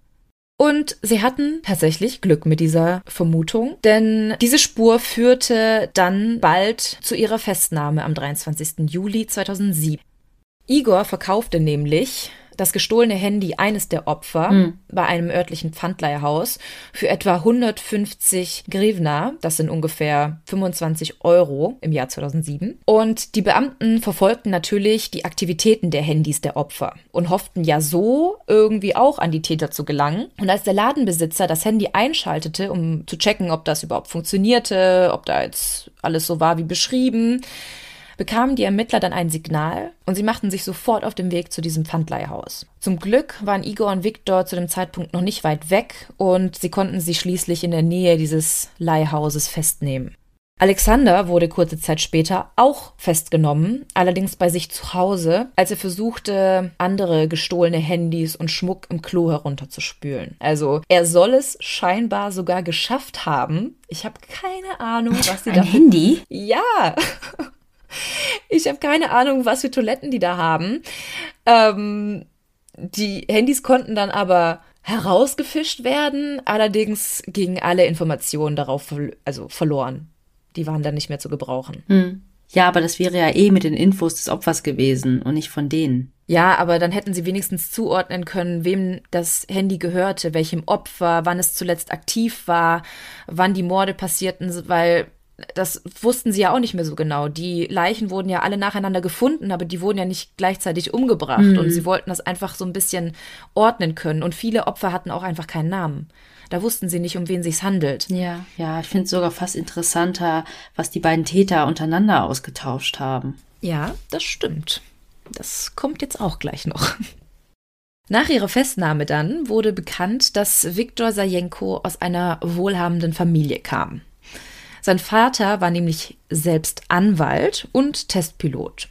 Und sie hatten tatsächlich Glück mit dieser Vermutung, denn diese Spur führte dann bald zu ihrer Festnahme am 23. Juli 2007. Igor verkaufte nämlich das gestohlene Handy eines der Opfer mhm. bei einem örtlichen Pfandleihhaus für etwa 150 Grivna, das sind ungefähr 25 Euro im Jahr 2007. Und die Beamten verfolgten natürlich die Aktivitäten der Handys der Opfer und hofften ja so irgendwie auch an die Täter zu gelangen. Und als der Ladenbesitzer das Handy einschaltete, um zu checken, ob das überhaupt funktionierte, ob da jetzt alles so war wie beschrieben, bekamen die Ermittler dann ein Signal und sie machten sich sofort auf den Weg zu diesem Pfandleihhaus. Zum Glück waren Igor und Viktor zu dem Zeitpunkt noch nicht weit weg und sie konnten sie schließlich in der Nähe dieses Leihhauses festnehmen. Alexander wurde kurze Zeit später auch festgenommen, allerdings bei sich zu Hause, als er versuchte, andere gestohlene Handys und Schmuck im Klo herunterzuspülen. Also er soll es scheinbar sogar geschafft haben. Ich habe keine Ahnung, was sie da. Ein Handy? Ja. (laughs) (laughs) Ich habe keine Ahnung, was für Toiletten die da haben. Ähm, die Handys konnten dann aber herausgefischt werden. Allerdings gingen alle Informationen darauf also verloren. Die waren dann nicht mehr zu gebrauchen. Hm. Ja, aber das wäre ja eh mit den Infos des Opfers gewesen und nicht von denen. Ja, aber dann hätten sie wenigstens zuordnen können, wem das Handy gehörte, welchem Opfer, wann es zuletzt aktiv war, wann die Morde passierten, weil das wussten sie ja auch nicht mehr so genau. Die Leichen wurden ja alle nacheinander gefunden, aber die wurden ja nicht gleichzeitig umgebracht. Mhm. Und sie wollten das einfach so ein bisschen ordnen können. Und viele Opfer hatten auch einfach keinen Namen. Da wussten sie nicht, um wen sich's handelt. Ja, ja, ich finde es sogar fast interessanter, was die beiden Täter untereinander ausgetauscht haben. Ja, das stimmt. Das kommt jetzt auch gleich noch. Nach ihrer Festnahme dann wurde bekannt, dass Viktor Sajenko aus einer wohlhabenden Familie kam. Sein Vater war nämlich selbst Anwalt und Testpilot.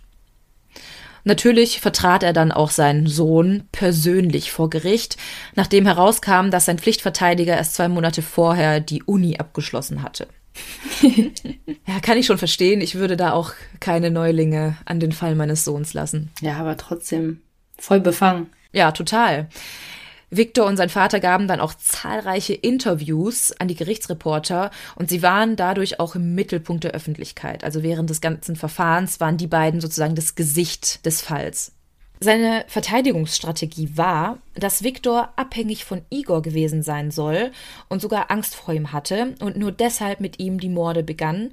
Natürlich vertrat er dann auch seinen Sohn persönlich vor Gericht, nachdem herauskam, dass sein Pflichtverteidiger erst zwei Monate vorher die Uni abgeschlossen hatte. (laughs) ja, kann ich schon verstehen. Ich würde da auch keine Neulinge an den Fall meines Sohns lassen. Ja, aber trotzdem voll befangen. Ja, total. Victor und sein Vater gaben dann auch zahlreiche Interviews an die Gerichtsreporter und sie waren dadurch auch im Mittelpunkt der Öffentlichkeit. Also während des ganzen Verfahrens waren die beiden sozusagen das Gesicht des Falls. Seine Verteidigungsstrategie war, dass Viktor abhängig von Igor gewesen sein soll und sogar Angst vor ihm hatte und nur deshalb mit ihm die Morde begann,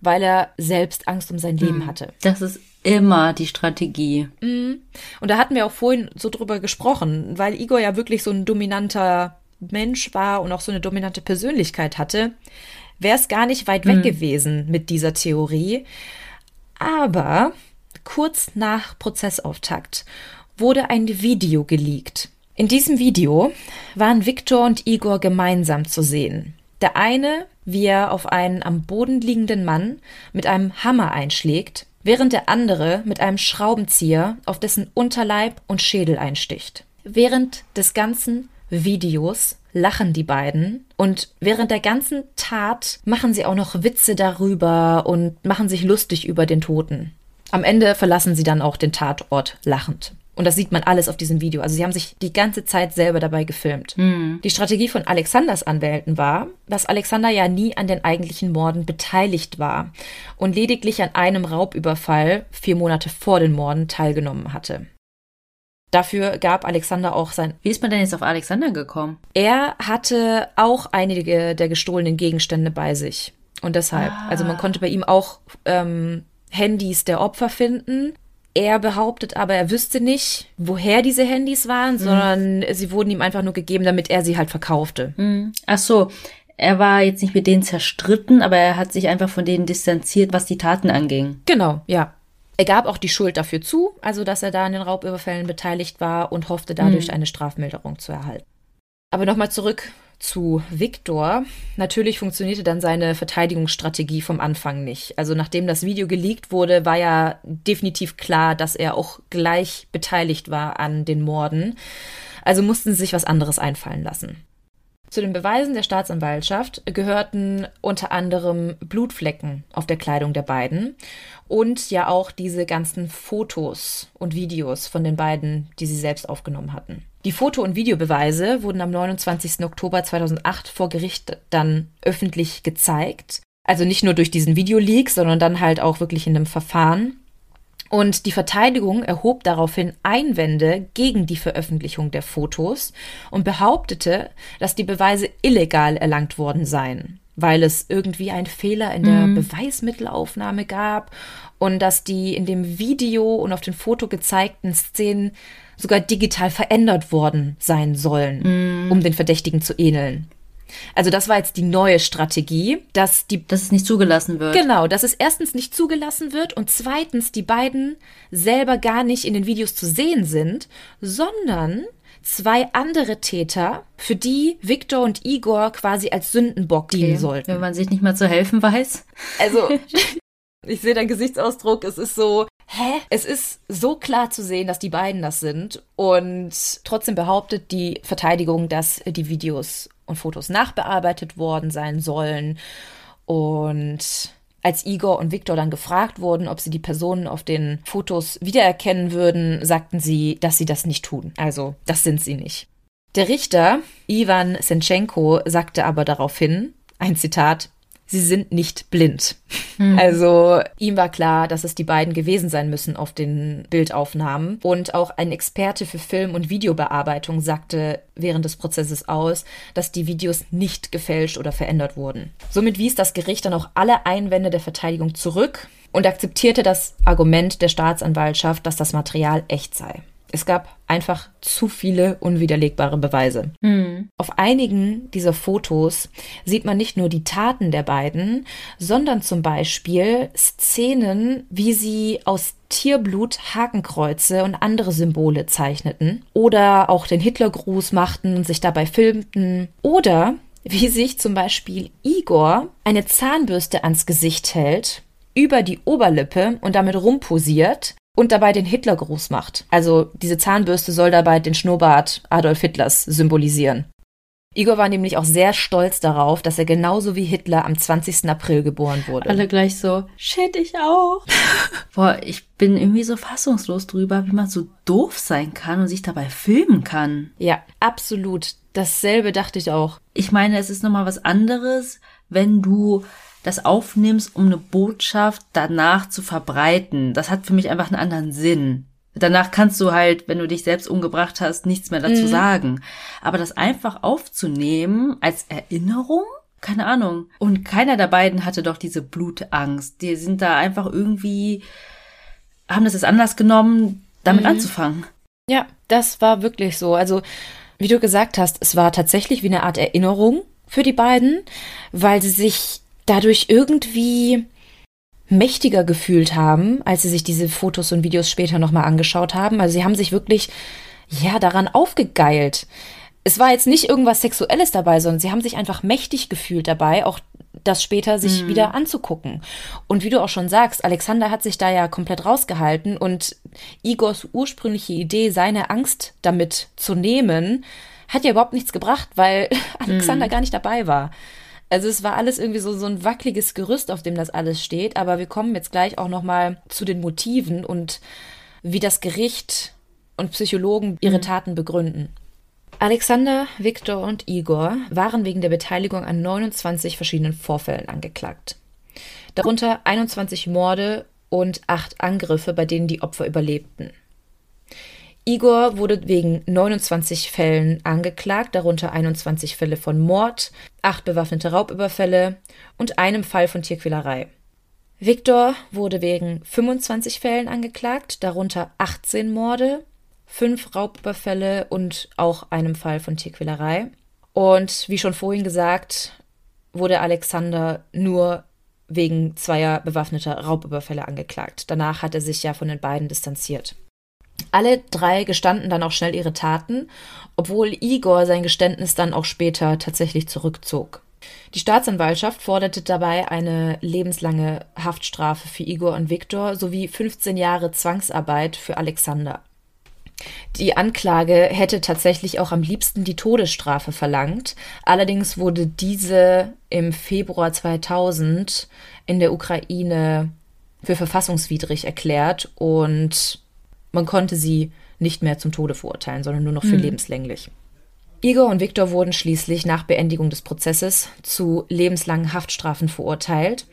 weil er selbst Angst um sein Leben hm. hatte. Das ist immer die Strategie. Mhm. Und da hatten wir auch vorhin so drüber gesprochen, weil Igor ja wirklich so ein dominanter Mensch war und auch so eine dominante Persönlichkeit hatte, wäre es gar nicht weit weg mhm. gewesen mit dieser Theorie. Aber kurz nach Prozessauftakt wurde ein Video geleakt. In diesem Video waren Viktor und Igor gemeinsam zu sehen. Der eine, wie er auf einen am Boden liegenden Mann mit einem Hammer einschlägt, während der andere mit einem Schraubenzieher auf dessen Unterleib und Schädel einsticht. Während des ganzen Videos lachen die beiden und während der ganzen Tat machen sie auch noch Witze darüber und machen sich lustig über den Toten. Am Ende verlassen sie dann auch den Tatort lachend. Und das sieht man alles auf diesem Video. Also sie haben sich die ganze Zeit selber dabei gefilmt. Mhm. Die Strategie von Alexanders Anwälten war, dass Alexander ja nie an den eigentlichen Morden beteiligt war und lediglich an einem Raubüberfall vier Monate vor den Morden teilgenommen hatte. Dafür gab Alexander auch sein. Wie ist man denn jetzt auf Alexander gekommen? Er hatte auch einige der gestohlenen Gegenstände bei sich. Und deshalb, ah. also man konnte bei ihm auch ähm, Handys der Opfer finden. Er behauptet aber, er wüsste nicht, woher diese Handys waren, mhm. sondern sie wurden ihm einfach nur gegeben, damit er sie halt verkaufte. Mhm. Ach so, er war jetzt nicht mit denen zerstritten, aber er hat sich einfach von denen distanziert, was die Taten anging. Genau, ja. Er gab auch die Schuld dafür zu, also dass er da an den Raubüberfällen beteiligt war und hoffte dadurch mhm. eine Strafmilderung zu erhalten. Aber nochmal zurück zu Viktor. Natürlich funktionierte dann seine Verteidigungsstrategie vom Anfang nicht. Also nachdem das Video geleakt wurde, war ja definitiv klar, dass er auch gleich beteiligt war an den Morden. Also mussten sie sich was anderes einfallen lassen. Zu den Beweisen der Staatsanwaltschaft gehörten unter anderem Blutflecken auf der Kleidung der beiden und ja auch diese ganzen Fotos und Videos von den beiden, die sie selbst aufgenommen hatten. Die Foto- und Videobeweise wurden am 29. Oktober 2008 vor Gericht dann öffentlich gezeigt. Also nicht nur durch diesen Videoleak, sondern dann halt auch wirklich in einem Verfahren. Und die Verteidigung erhob daraufhin Einwände gegen die Veröffentlichung der Fotos und behauptete, dass die Beweise illegal erlangt worden seien, weil es irgendwie einen Fehler in der mhm. Beweismittelaufnahme gab und dass die in dem Video und auf dem Foto gezeigten Szenen sogar digital verändert worden sein sollen, mm. um den Verdächtigen zu ähneln. Also das war jetzt die neue Strategie, dass die dass es nicht zugelassen wird. Genau, dass es erstens nicht zugelassen wird und zweitens die beiden selber gar nicht in den Videos zu sehen sind, sondern zwei andere Täter, für die Viktor und Igor quasi als Sündenbock okay. dienen sollten. Wenn man sich nicht mal zu helfen weiß. Also (laughs) ich sehe deinen Gesichtsausdruck, es ist so, hä? Es ist so klar zu sehen, dass die beiden das sind. Und trotzdem behauptet die Verteidigung, dass die Videos und Fotos nachbearbeitet worden sein sollen. Und als Igor und Viktor dann gefragt wurden, ob sie die Personen auf den Fotos wiedererkennen würden, sagten sie, dass sie das nicht tun. Also, das sind sie nicht. Der Richter, Ivan Senchenko, sagte aber daraufhin, ein Zitat, sie sind nicht blind. Hm. Also ihm war klar, dass es die beiden gewesen sein müssen auf den Bildaufnahmen. Und auch ein Experte für Film- und Videobearbeitung sagte während des Prozesses aus, dass die Videos nicht gefälscht oder verändert wurden. Somit wies das Gericht dann auch alle Einwände der Verteidigung zurück und akzeptierte das Argument der Staatsanwaltschaft, dass das Material echt sei. Es gab einfach zu viele unwiderlegbare Beweise. Mhm. Auf einigen dieser Fotos sieht man nicht nur die Taten der beiden, sondern zum Beispiel Szenen, wie sie aus Tierblut Hakenkreuze und andere Symbole zeichneten oder auch den Hitlergruß machten und sich dabei filmten oder wie sich zum Beispiel Igor eine Zahnbürste ans Gesicht hält, über die Oberlippe und damit rumposiert und dabei den Hitlergruß macht. Also diese Zahnbürste soll dabei den Schnurrbart Adolf Hitlers symbolisieren. Igor war nämlich auch sehr stolz darauf, dass er genauso wie Hitler am 20. April geboren wurde. Alle gleich so, shit, ich auch. (laughs) Boah, ich bin irgendwie so fassungslos drüber, wie man so doof sein kann und sich dabei filmen kann. Ja, absolut. Dasselbe dachte ich auch. Ich meine, es ist nochmal was anderes, wenn du das aufnimmst, um eine Botschaft danach zu verbreiten. Das hat für mich einfach einen anderen Sinn. Danach kannst du halt, wenn du dich selbst umgebracht hast, nichts mehr dazu mhm. sagen. Aber das einfach aufzunehmen als Erinnerung? Keine Ahnung. Und keiner der beiden hatte doch diese Blutangst. Die sind da einfach irgendwie, haben das jetzt anders genommen, damit mhm. anzufangen. Ja, das war wirklich so. Also, wie du gesagt hast, es war tatsächlich wie eine Art Erinnerung für die beiden, weil sie sich dadurch irgendwie mächtiger gefühlt haben, als sie sich diese Fotos und Videos später nochmal angeschaut haben. Also sie haben sich wirklich, ja, daran aufgegeilt. Es war jetzt nicht irgendwas Sexuelles dabei, sondern sie haben sich einfach mächtig gefühlt dabei, auch das später sich mhm. wieder anzugucken. Und wie du auch schon sagst, Alexander hat sich da ja komplett rausgehalten und Igors ursprüngliche Idee, seine Angst damit zu nehmen, hat ja überhaupt nichts gebracht, weil (laughs) Alexander mhm. gar nicht dabei war. Also es war alles irgendwie so, so ein wackeliges Gerüst, auf dem das alles steht. Aber wir kommen jetzt gleich auch nochmal zu den Motiven und wie das Gericht und Psychologen ihre mhm. Taten begründen. Alexander, Viktor und Igor waren wegen der Beteiligung an 29 verschiedenen Vorfällen angeklagt. Darunter 21 Morde und acht Angriffe, bei denen die Opfer überlebten. Igor wurde wegen 29 Fällen angeklagt, darunter 21 Fälle von Mord, acht bewaffnete Raubüberfälle und einem Fall von Tierquälerei. Viktor wurde wegen 25 Fällen angeklagt, darunter 18 Morde, fünf Raubüberfälle und auch einem Fall von Tierquälerei. Und wie schon vorhin gesagt, wurde Alexander nur wegen zweier bewaffneter Raubüberfälle angeklagt. Danach hat er sich ja von den beiden distanziert. Alle drei gestanden dann auch schnell ihre Taten, obwohl Igor sein Geständnis dann auch später tatsächlich zurückzog. Die Staatsanwaltschaft forderte dabei eine lebenslange Haftstrafe für Igor und Viktor sowie 15 Jahre Zwangsarbeit für Alexander. Die Anklage hätte tatsächlich auch am liebsten die Todesstrafe verlangt. Allerdings wurde diese im Februar 2000 in der Ukraine für verfassungswidrig erklärt und man konnte sie nicht mehr zum Tode verurteilen, sondern nur noch für mhm. lebenslänglich. Igor und Viktor wurden schließlich nach Beendigung des Prozesses zu lebenslangen Haftstrafen verurteilt.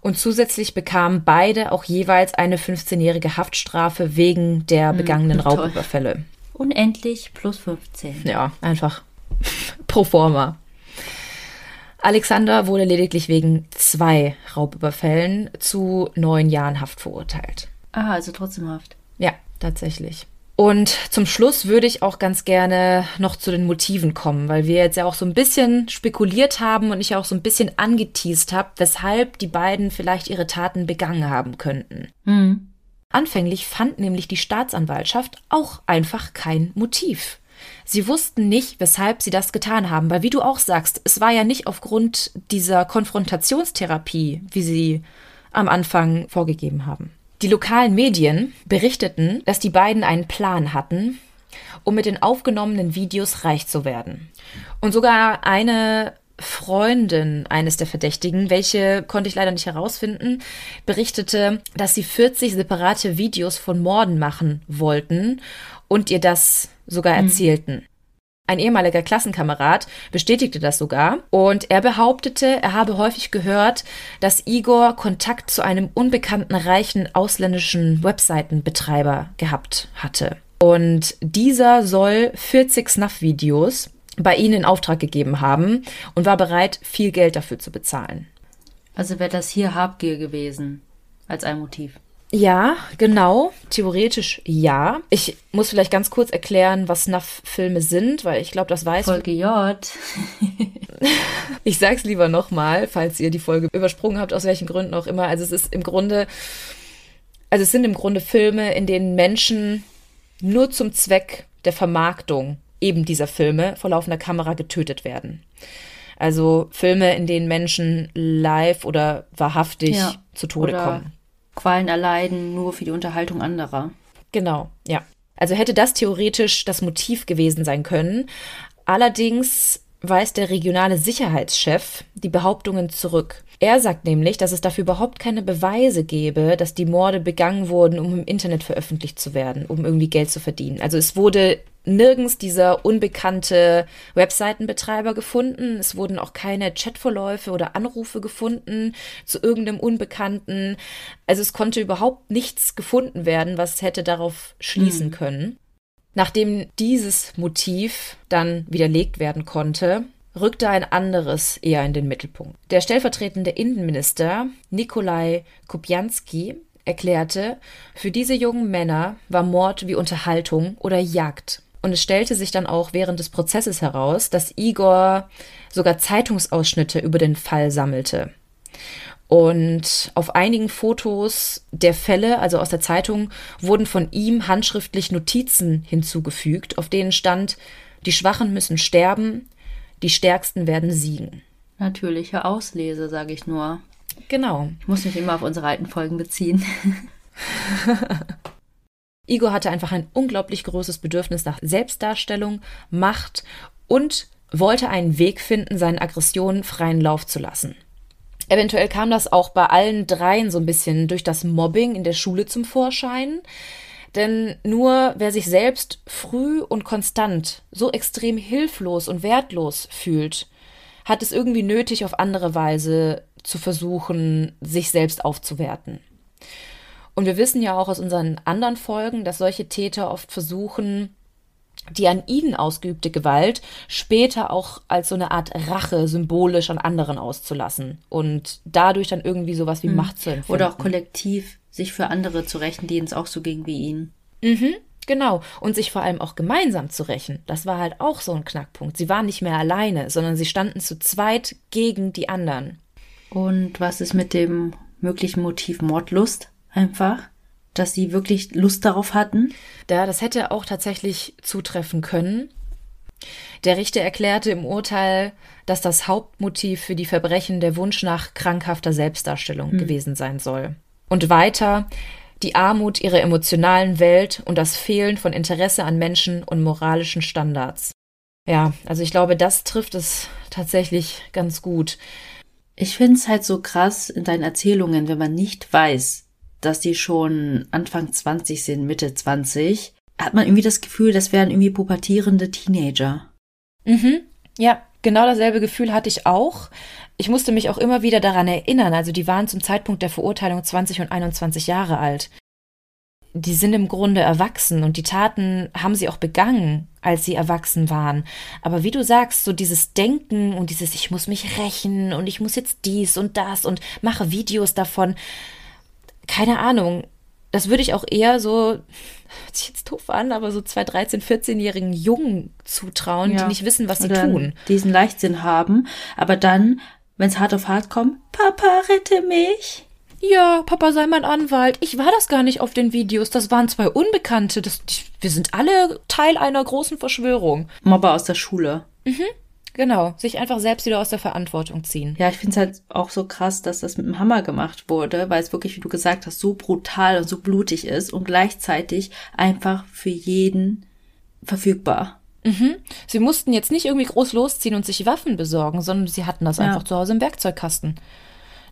Und zusätzlich bekamen beide auch jeweils eine 15-jährige Haftstrafe wegen der hm, begangenen mhm, Raubüberfälle. Unendlich plus 15. Ja, einfach (laughs) pro forma. Alexander wurde lediglich wegen zwei Raubüberfällen zu neun Jahren Haft verurteilt. Ah, also trotzdem Haft. Ja, tatsächlich. Und zum Schluss würde ich auch ganz gerne noch zu den Motiven kommen, weil wir jetzt ja auch so ein bisschen spekuliert haben und ich auch so ein bisschen angeteased habe, weshalb die beiden vielleicht ihre Taten begangen haben könnten. Mhm. Anfänglich fand nämlich die Staatsanwaltschaft auch einfach kein Motiv. Sie wussten nicht, weshalb sie das getan haben, weil wie du auch sagst, es war ja nicht aufgrund dieser Konfrontationstherapie, wie sie am Anfang vorgegeben haben. Die lokalen Medien berichteten, dass die beiden einen Plan hatten, um mit den aufgenommenen Videos reich zu werden. Und sogar eine Freundin eines der Verdächtigen, welche konnte ich leider nicht herausfinden, berichtete, dass sie 40 separate Videos von Morden machen wollten und ihr das sogar mhm. Ein ehemaliger Klassenkamerad bestätigte das sogar und er behauptete, er habe häufig gehört, dass Igor Kontakt zu einem unbekannten reichen ausländischen Webseitenbetreiber gehabt hatte. Und dieser soll 40 Snuff-Videos bei ihnen in Auftrag gegeben haben und war bereit, viel Geld dafür zu bezahlen. Also wäre das hier Habgier gewesen als ein Motiv. Ja, genau. Theoretisch ja. Ich muss vielleicht ganz kurz erklären, was Snuff-Filme sind, weil ich glaube, das weiß. Folge J. (laughs) ich sag's lieber nochmal, falls ihr die Folge übersprungen habt, aus welchen Gründen auch immer. Also es ist im Grunde, also es sind im Grunde Filme, in denen Menschen nur zum Zweck der Vermarktung eben dieser Filme vor laufender Kamera getötet werden. Also Filme, in denen Menschen live oder wahrhaftig ja. zu Tode kommen Qualen erleiden, nur für die Unterhaltung anderer. Genau, ja. Also hätte das theoretisch das Motiv gewesen sein können. Allerdings weist der regionale Sicherheitschef die Behauptungen zurück. Er sagt nämlich, dass es dafür überhaupt keine Beweise gäbe, dass die Morde begangen wurden, um im Internet veröffentlicht zu werden, um irgendwie Geld zu verdienen. Also es wurde nirgends dieser unbekannte Webseitenbetreiber gefunden. Es wurden auch keine Chatverläufe oder Anrufe gefunden zu irgendeinem Unbekannten. Also es konnte überhaupt nichts gefunden werden, was hätte darauf schließen mhm. können. Nachdem dieses Motiv dann widerlegt werden konnte, rückte ein anderes eher in den Mittelpunkt. Der stellvertretende Innenminister Nikolai Kupianski erklärte, für diese jungen Männer war Mord wie Unterhaltung oder Jagd. Und es stellte sich dann auch während des Prozesses heraus, dass Igor sogar Zeitungsausschnitte über den Fall sammelte. Und auf einigen Fotos der Fälle, also aus der Zeitung, wurden von ihm handschriftlich Notizen hinzugefügt, auf denen stand, die Schwachen müssen sterben, die Stärksten werden siegen. Natürliche Auslese, sage ich nur. Genau. Ich muss mich immer auf unsere alten Folgen beziehen. (laughs) Igor hatte einfach ein unglaublich großes Bedürfnis nach Selbstdarstellung, Macht und wollte einen Weg finden, seinen Aggressionen freien Lauf zu lassen. Eventuell kam das auch bei allen dreien so ein bisschen durch das Mobbing in der Schule zum Vorschein. Denn nur wer sich selbst früh und konstant so extrem hilflos und wertlos fühlt, hat es irgendwie nötig, auf andere Weise zu versuchen, sich selbst aufzuwerten. Und wir wissen ja auch aus unseren anderen Folgen, dass solche Täter oft versuchen, die an ihnen ausgeübte Gewalt später auch als so eine Art Rache symbolisch an anderen auszulassen und dadurch dann irgendwie sowas wie mhm. Macht zu empfinden. Oder auch kollektiv sich für andere zu rächen, denen es auch so ging wie ihnen. Mhm, genau. Und sich vor allem auch gemeinsam zu rächen. Das war halt auch so ein Knackpunkt. Sie waren nicht mehr alleine, sondern sie standen zu zweit gegen die anderen. Und was ist mit dem möglichen Motiv Mordlust? Einfach, dass sie wirklich Lust darauf hatten? Da, das hätte auch tatsächlich zutreffen können. Der Richter erklärte im Urteil, dass das Hauptmotiv für die Verbrechen der Wunsch nach krankhafter Selbstdarstellung hm. gewesen sein soll. Und weiter die Armut ihrer emotionalen Welt und das Fehlen von Interesse an Menschen und moralischen Standards. Ja, also ich glaube, das trifft es tatsächlich ganz gut. Ich finde es halt so krass in deinen Erzählungen, wenn man nicht weiß, dass die schon Anfang 20 sind, Mitte 20, hat man irgendwie das Gefühl, das wären irgendwie pubertierende Teenager. Mhm. Ja, genau dasselbe Gefühl hatte ich auch. Ich musste mich auch immer wieder daran erinnern, also die waren zum Zeitpunkt der Verurteilung 20 und 21 Jahre alt. Die sind im Grunde erwachsen und die Taten haben sie auch begangen, als sie erwachsen waren. Aber wie du sagst, so dieses Denken und dieses Ich muss mich rächen und ich muss jetzt dies und das und mache Videos davon, keine Ahnung, das würde ich auch eher so, hört sich jetzt doof an, aber so zwei 13-, 14-jährigen Jungen zutrauen, ja. die nicht wissen, was sie tun. Diesen Leichtsinn haben, aber dann, wenn es hart auf hart kommt, Papa, rette mich. Ja, Papa sei mein Anwalt. Ich war das gar nicht auf den Videos. Das waren zwei Unbekannte. Das, wir sind alle Teil einer großen Verschwörung. Mobber aus der Schule. Mhm. Genau, sich einfach selbst wieder aus der Verantwortung ziehen. Ja, ich finde es halt auch so krass, dass das mit dem Hammer gemacht wurde, weil es wirklich, wie du gesagt hast, so brutal und so blutig ist und gleichzeitig einfach für jeden verfügbar. Mhm. Sie mussten jetzt nicht irgendwie groß losziehen und sich Waffen besorgen, sondern sie hatten das ja. einfach zu Hause im Werkzeugkasten.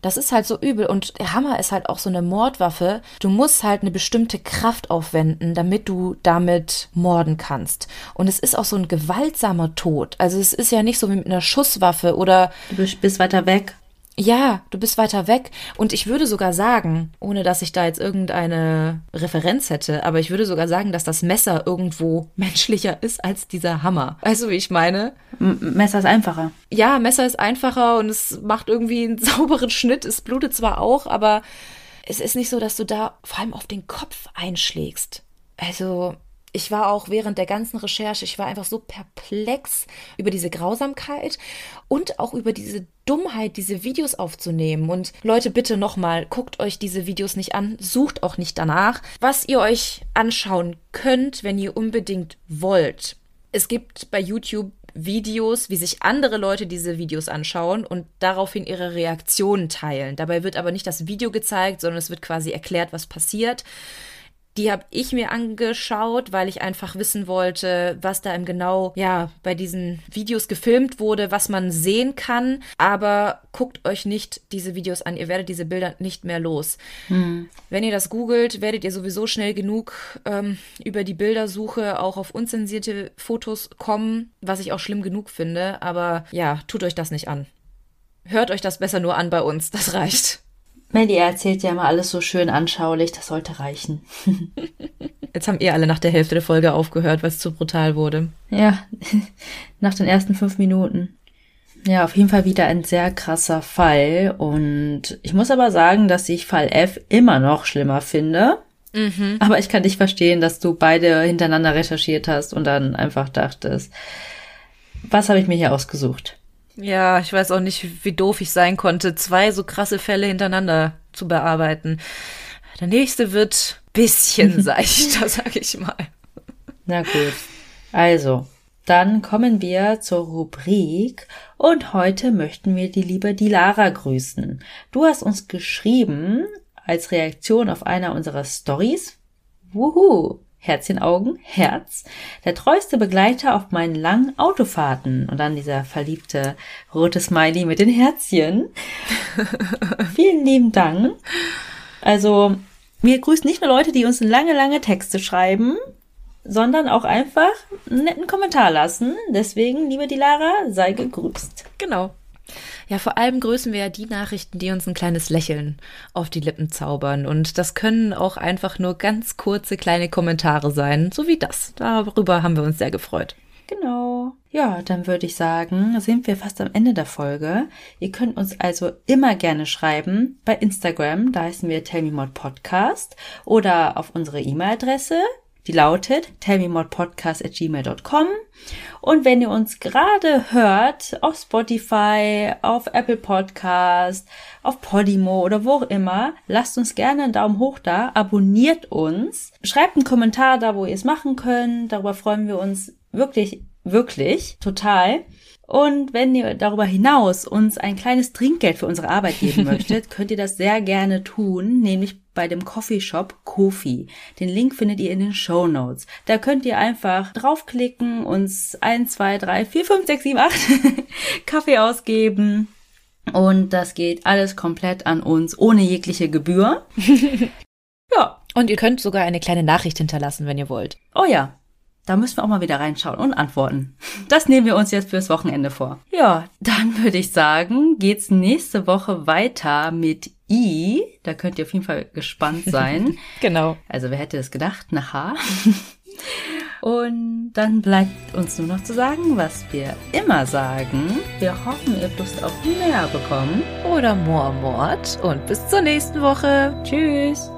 Das ist halt so übel. Und der Hammer ist halt auch so eine Mordwaffe. Du musst halt eine bestimmte Kraft aufwenden, damit du damit morden kannst. Und es ist auch so ein gewaltsamer Tod. Also es ist ja nicht so wie mit einer Schusswaffe oder. Du bist weiter weg. Ja, du bist weiter weg. Und ich würde sogar sagen, ohne dass ich da jetzt irgendeine Referenz hätte, aber ich würde sogar sagen, dass das Messer irgendwo menschlicher ist als dieser Hammer. Weißt du, wie ich meine? M Messer ist einfacher. Ja, Messer ist einfacher und es macht irgendwie einen (laughs) sauberen Schnitt. Es blutet zwar auch, aber es ist nicht so, dass du da vor allem auf den Kopf einschlägst. Also, ich war auch während der ganzen Recherche, ich war einfach so perplex über diese Grausamkeit und auch über diese Dummheit, diese Videos aufzunehmen. Und Leute, bitte nochmal, guckt euch diese Videos nicht an, sucht auch nicht danach. Was ihr euch anschauen könnt, wenn ihr unbedingt wollt. Es gibt bei YouTube Videos, wie sich andere Leute diese Videos anschauen und daraufhin ihre Reaktionen teilen. Dabei wird aber nicht das Video gezeigt, sondern es wird quasi erklärt, was passiert. Die habe ich mir angeschaut, weil ich einfach wissen wollte, was da im genau, ja, bei diesen Videos gefilmt wurde, was man sehen kann. Aber guckt euch nicht diese Videos an. Ihr werdet diese Bilder nicht mehr los. Hm. Wenn ihr das googelt, werdet ihr sowieso schnell genug ähm, über die Bildersuche auch auf unzensierte Fotos kommen, was ich auch schlimm genug finde. Aber ja, tut euch das nicht an. Hört euch das besser nur an bei uns. Das reicht. Melly erzählt ja immer alles so schön anschaulich, das sollte reichen. (laughs) Jetzt haben ihr alle nach der Hälfte der Folge aufgehört, weil es zu brutal wurde. Ja, (laughs) nach den ersten fünf Minuten. Ja, auf jeden Fall wieder ein sehr krasser Fall. Und ich muss aber sagen, dass ich Fall F immer noch schlimmer finde. Mhm. Aber ich kann dich verstehen, dass du beide hintereinander recherchiert hast und dann einfach dachtest, was habe ich mir hier ausgesucht? Ja, ich weiß auch nicht, wie doof ich sein konnte, zwei so krasse Fälle hintereinander zu bearbeiten. Der nächste wird bisschen (laughs) seichter, sag ich mal. Na gut. Also, dann kommen wir zur Rubrik und heute möchten wir die liebe Dilara grüßen. Du hast uns geschrieben als Reaktion auf einer unserer Stories. Wuhu! Herzchenaugen, Herz, der treueste Begleiter auf meinen langen Autofahrten. Und dann dieser verliebte rote Smiley mit den Herzchen. (laughs) Vielen lieben Dank. Also, wir grüßen nicht nur Leute, die uns lange, lange Texte schreiben, sondern auch einfach einen netten Kommentar lassen. Deswegen, liebe Dilara, sei gegrüßt. Genau. Ja, vor allem grüßen wir ja die Nachrichten, die uns ein kleines Lächeln auf die Lippen zaubern. Und das können auch einfach nur ganz kurze kleine Kommentare sein, so wie das. Darüber haben wir uns sehr gefreut. Genau. Ja, dann würde ich sagen, sind wir fast am Ende der Folge. Ihr könnt uns also immer gerne schreiben bei Instagram, da heißen wir Tell Me More Podcast oder auf unsere E-Mail-Adresse die lautet tellmemodpodcast.gmail.com. Und wenn ihr uns gerade hört, auf Spotify, auf Apple Podcast, auf Podimo oder wo auch immer, lasst uns gerne einen Daumen hoch da, abonniert uns, schreibt einen Kommentar da, wo ihr es machen könnt. Darüber freuen wir uns wirklich, wirklich total. Und wenn ihr darüber hinaus uns ein kleines Trinkgeld für unsere Arbeit geben (laughs) möchtet, könnt ihr das sehr gerne tun, nämlich bei dem Coffeeshop Kofi. Den Link findet ihr in den Show Notes. Da könnt ihr einfach draufklicken, uns 1, 2, 3, 4, 5, 6, 7, 8 Kaffee ausgeben. Und das geht alles komplett an uns, ohne jegliche Gebühr. (laughs) ja. Und ihr könnt sogar eine kleine Nachricht hinterlassen, wenn ihr wollt. Oh ja, da müssen wir auch mal wieder reinschauen und antworten. Das nehmen wir uns jetzt fürs Wochenende vor. Ja, dann würde ich sagen, geht's nächste Woche weiter mit I. Da könnt ihr auf jeden Fall gespannt sein. (laughs) genau. Also wer hätte es gedacht? Nach H. (laughs) Und dann bleibt uns nur noch zu sagen, was wir immer sagen. Wir hoffen, ihr habt Lust auf mehr bekommen. Oder Moormord. Und bis zur nächsten Woche. Tschüss.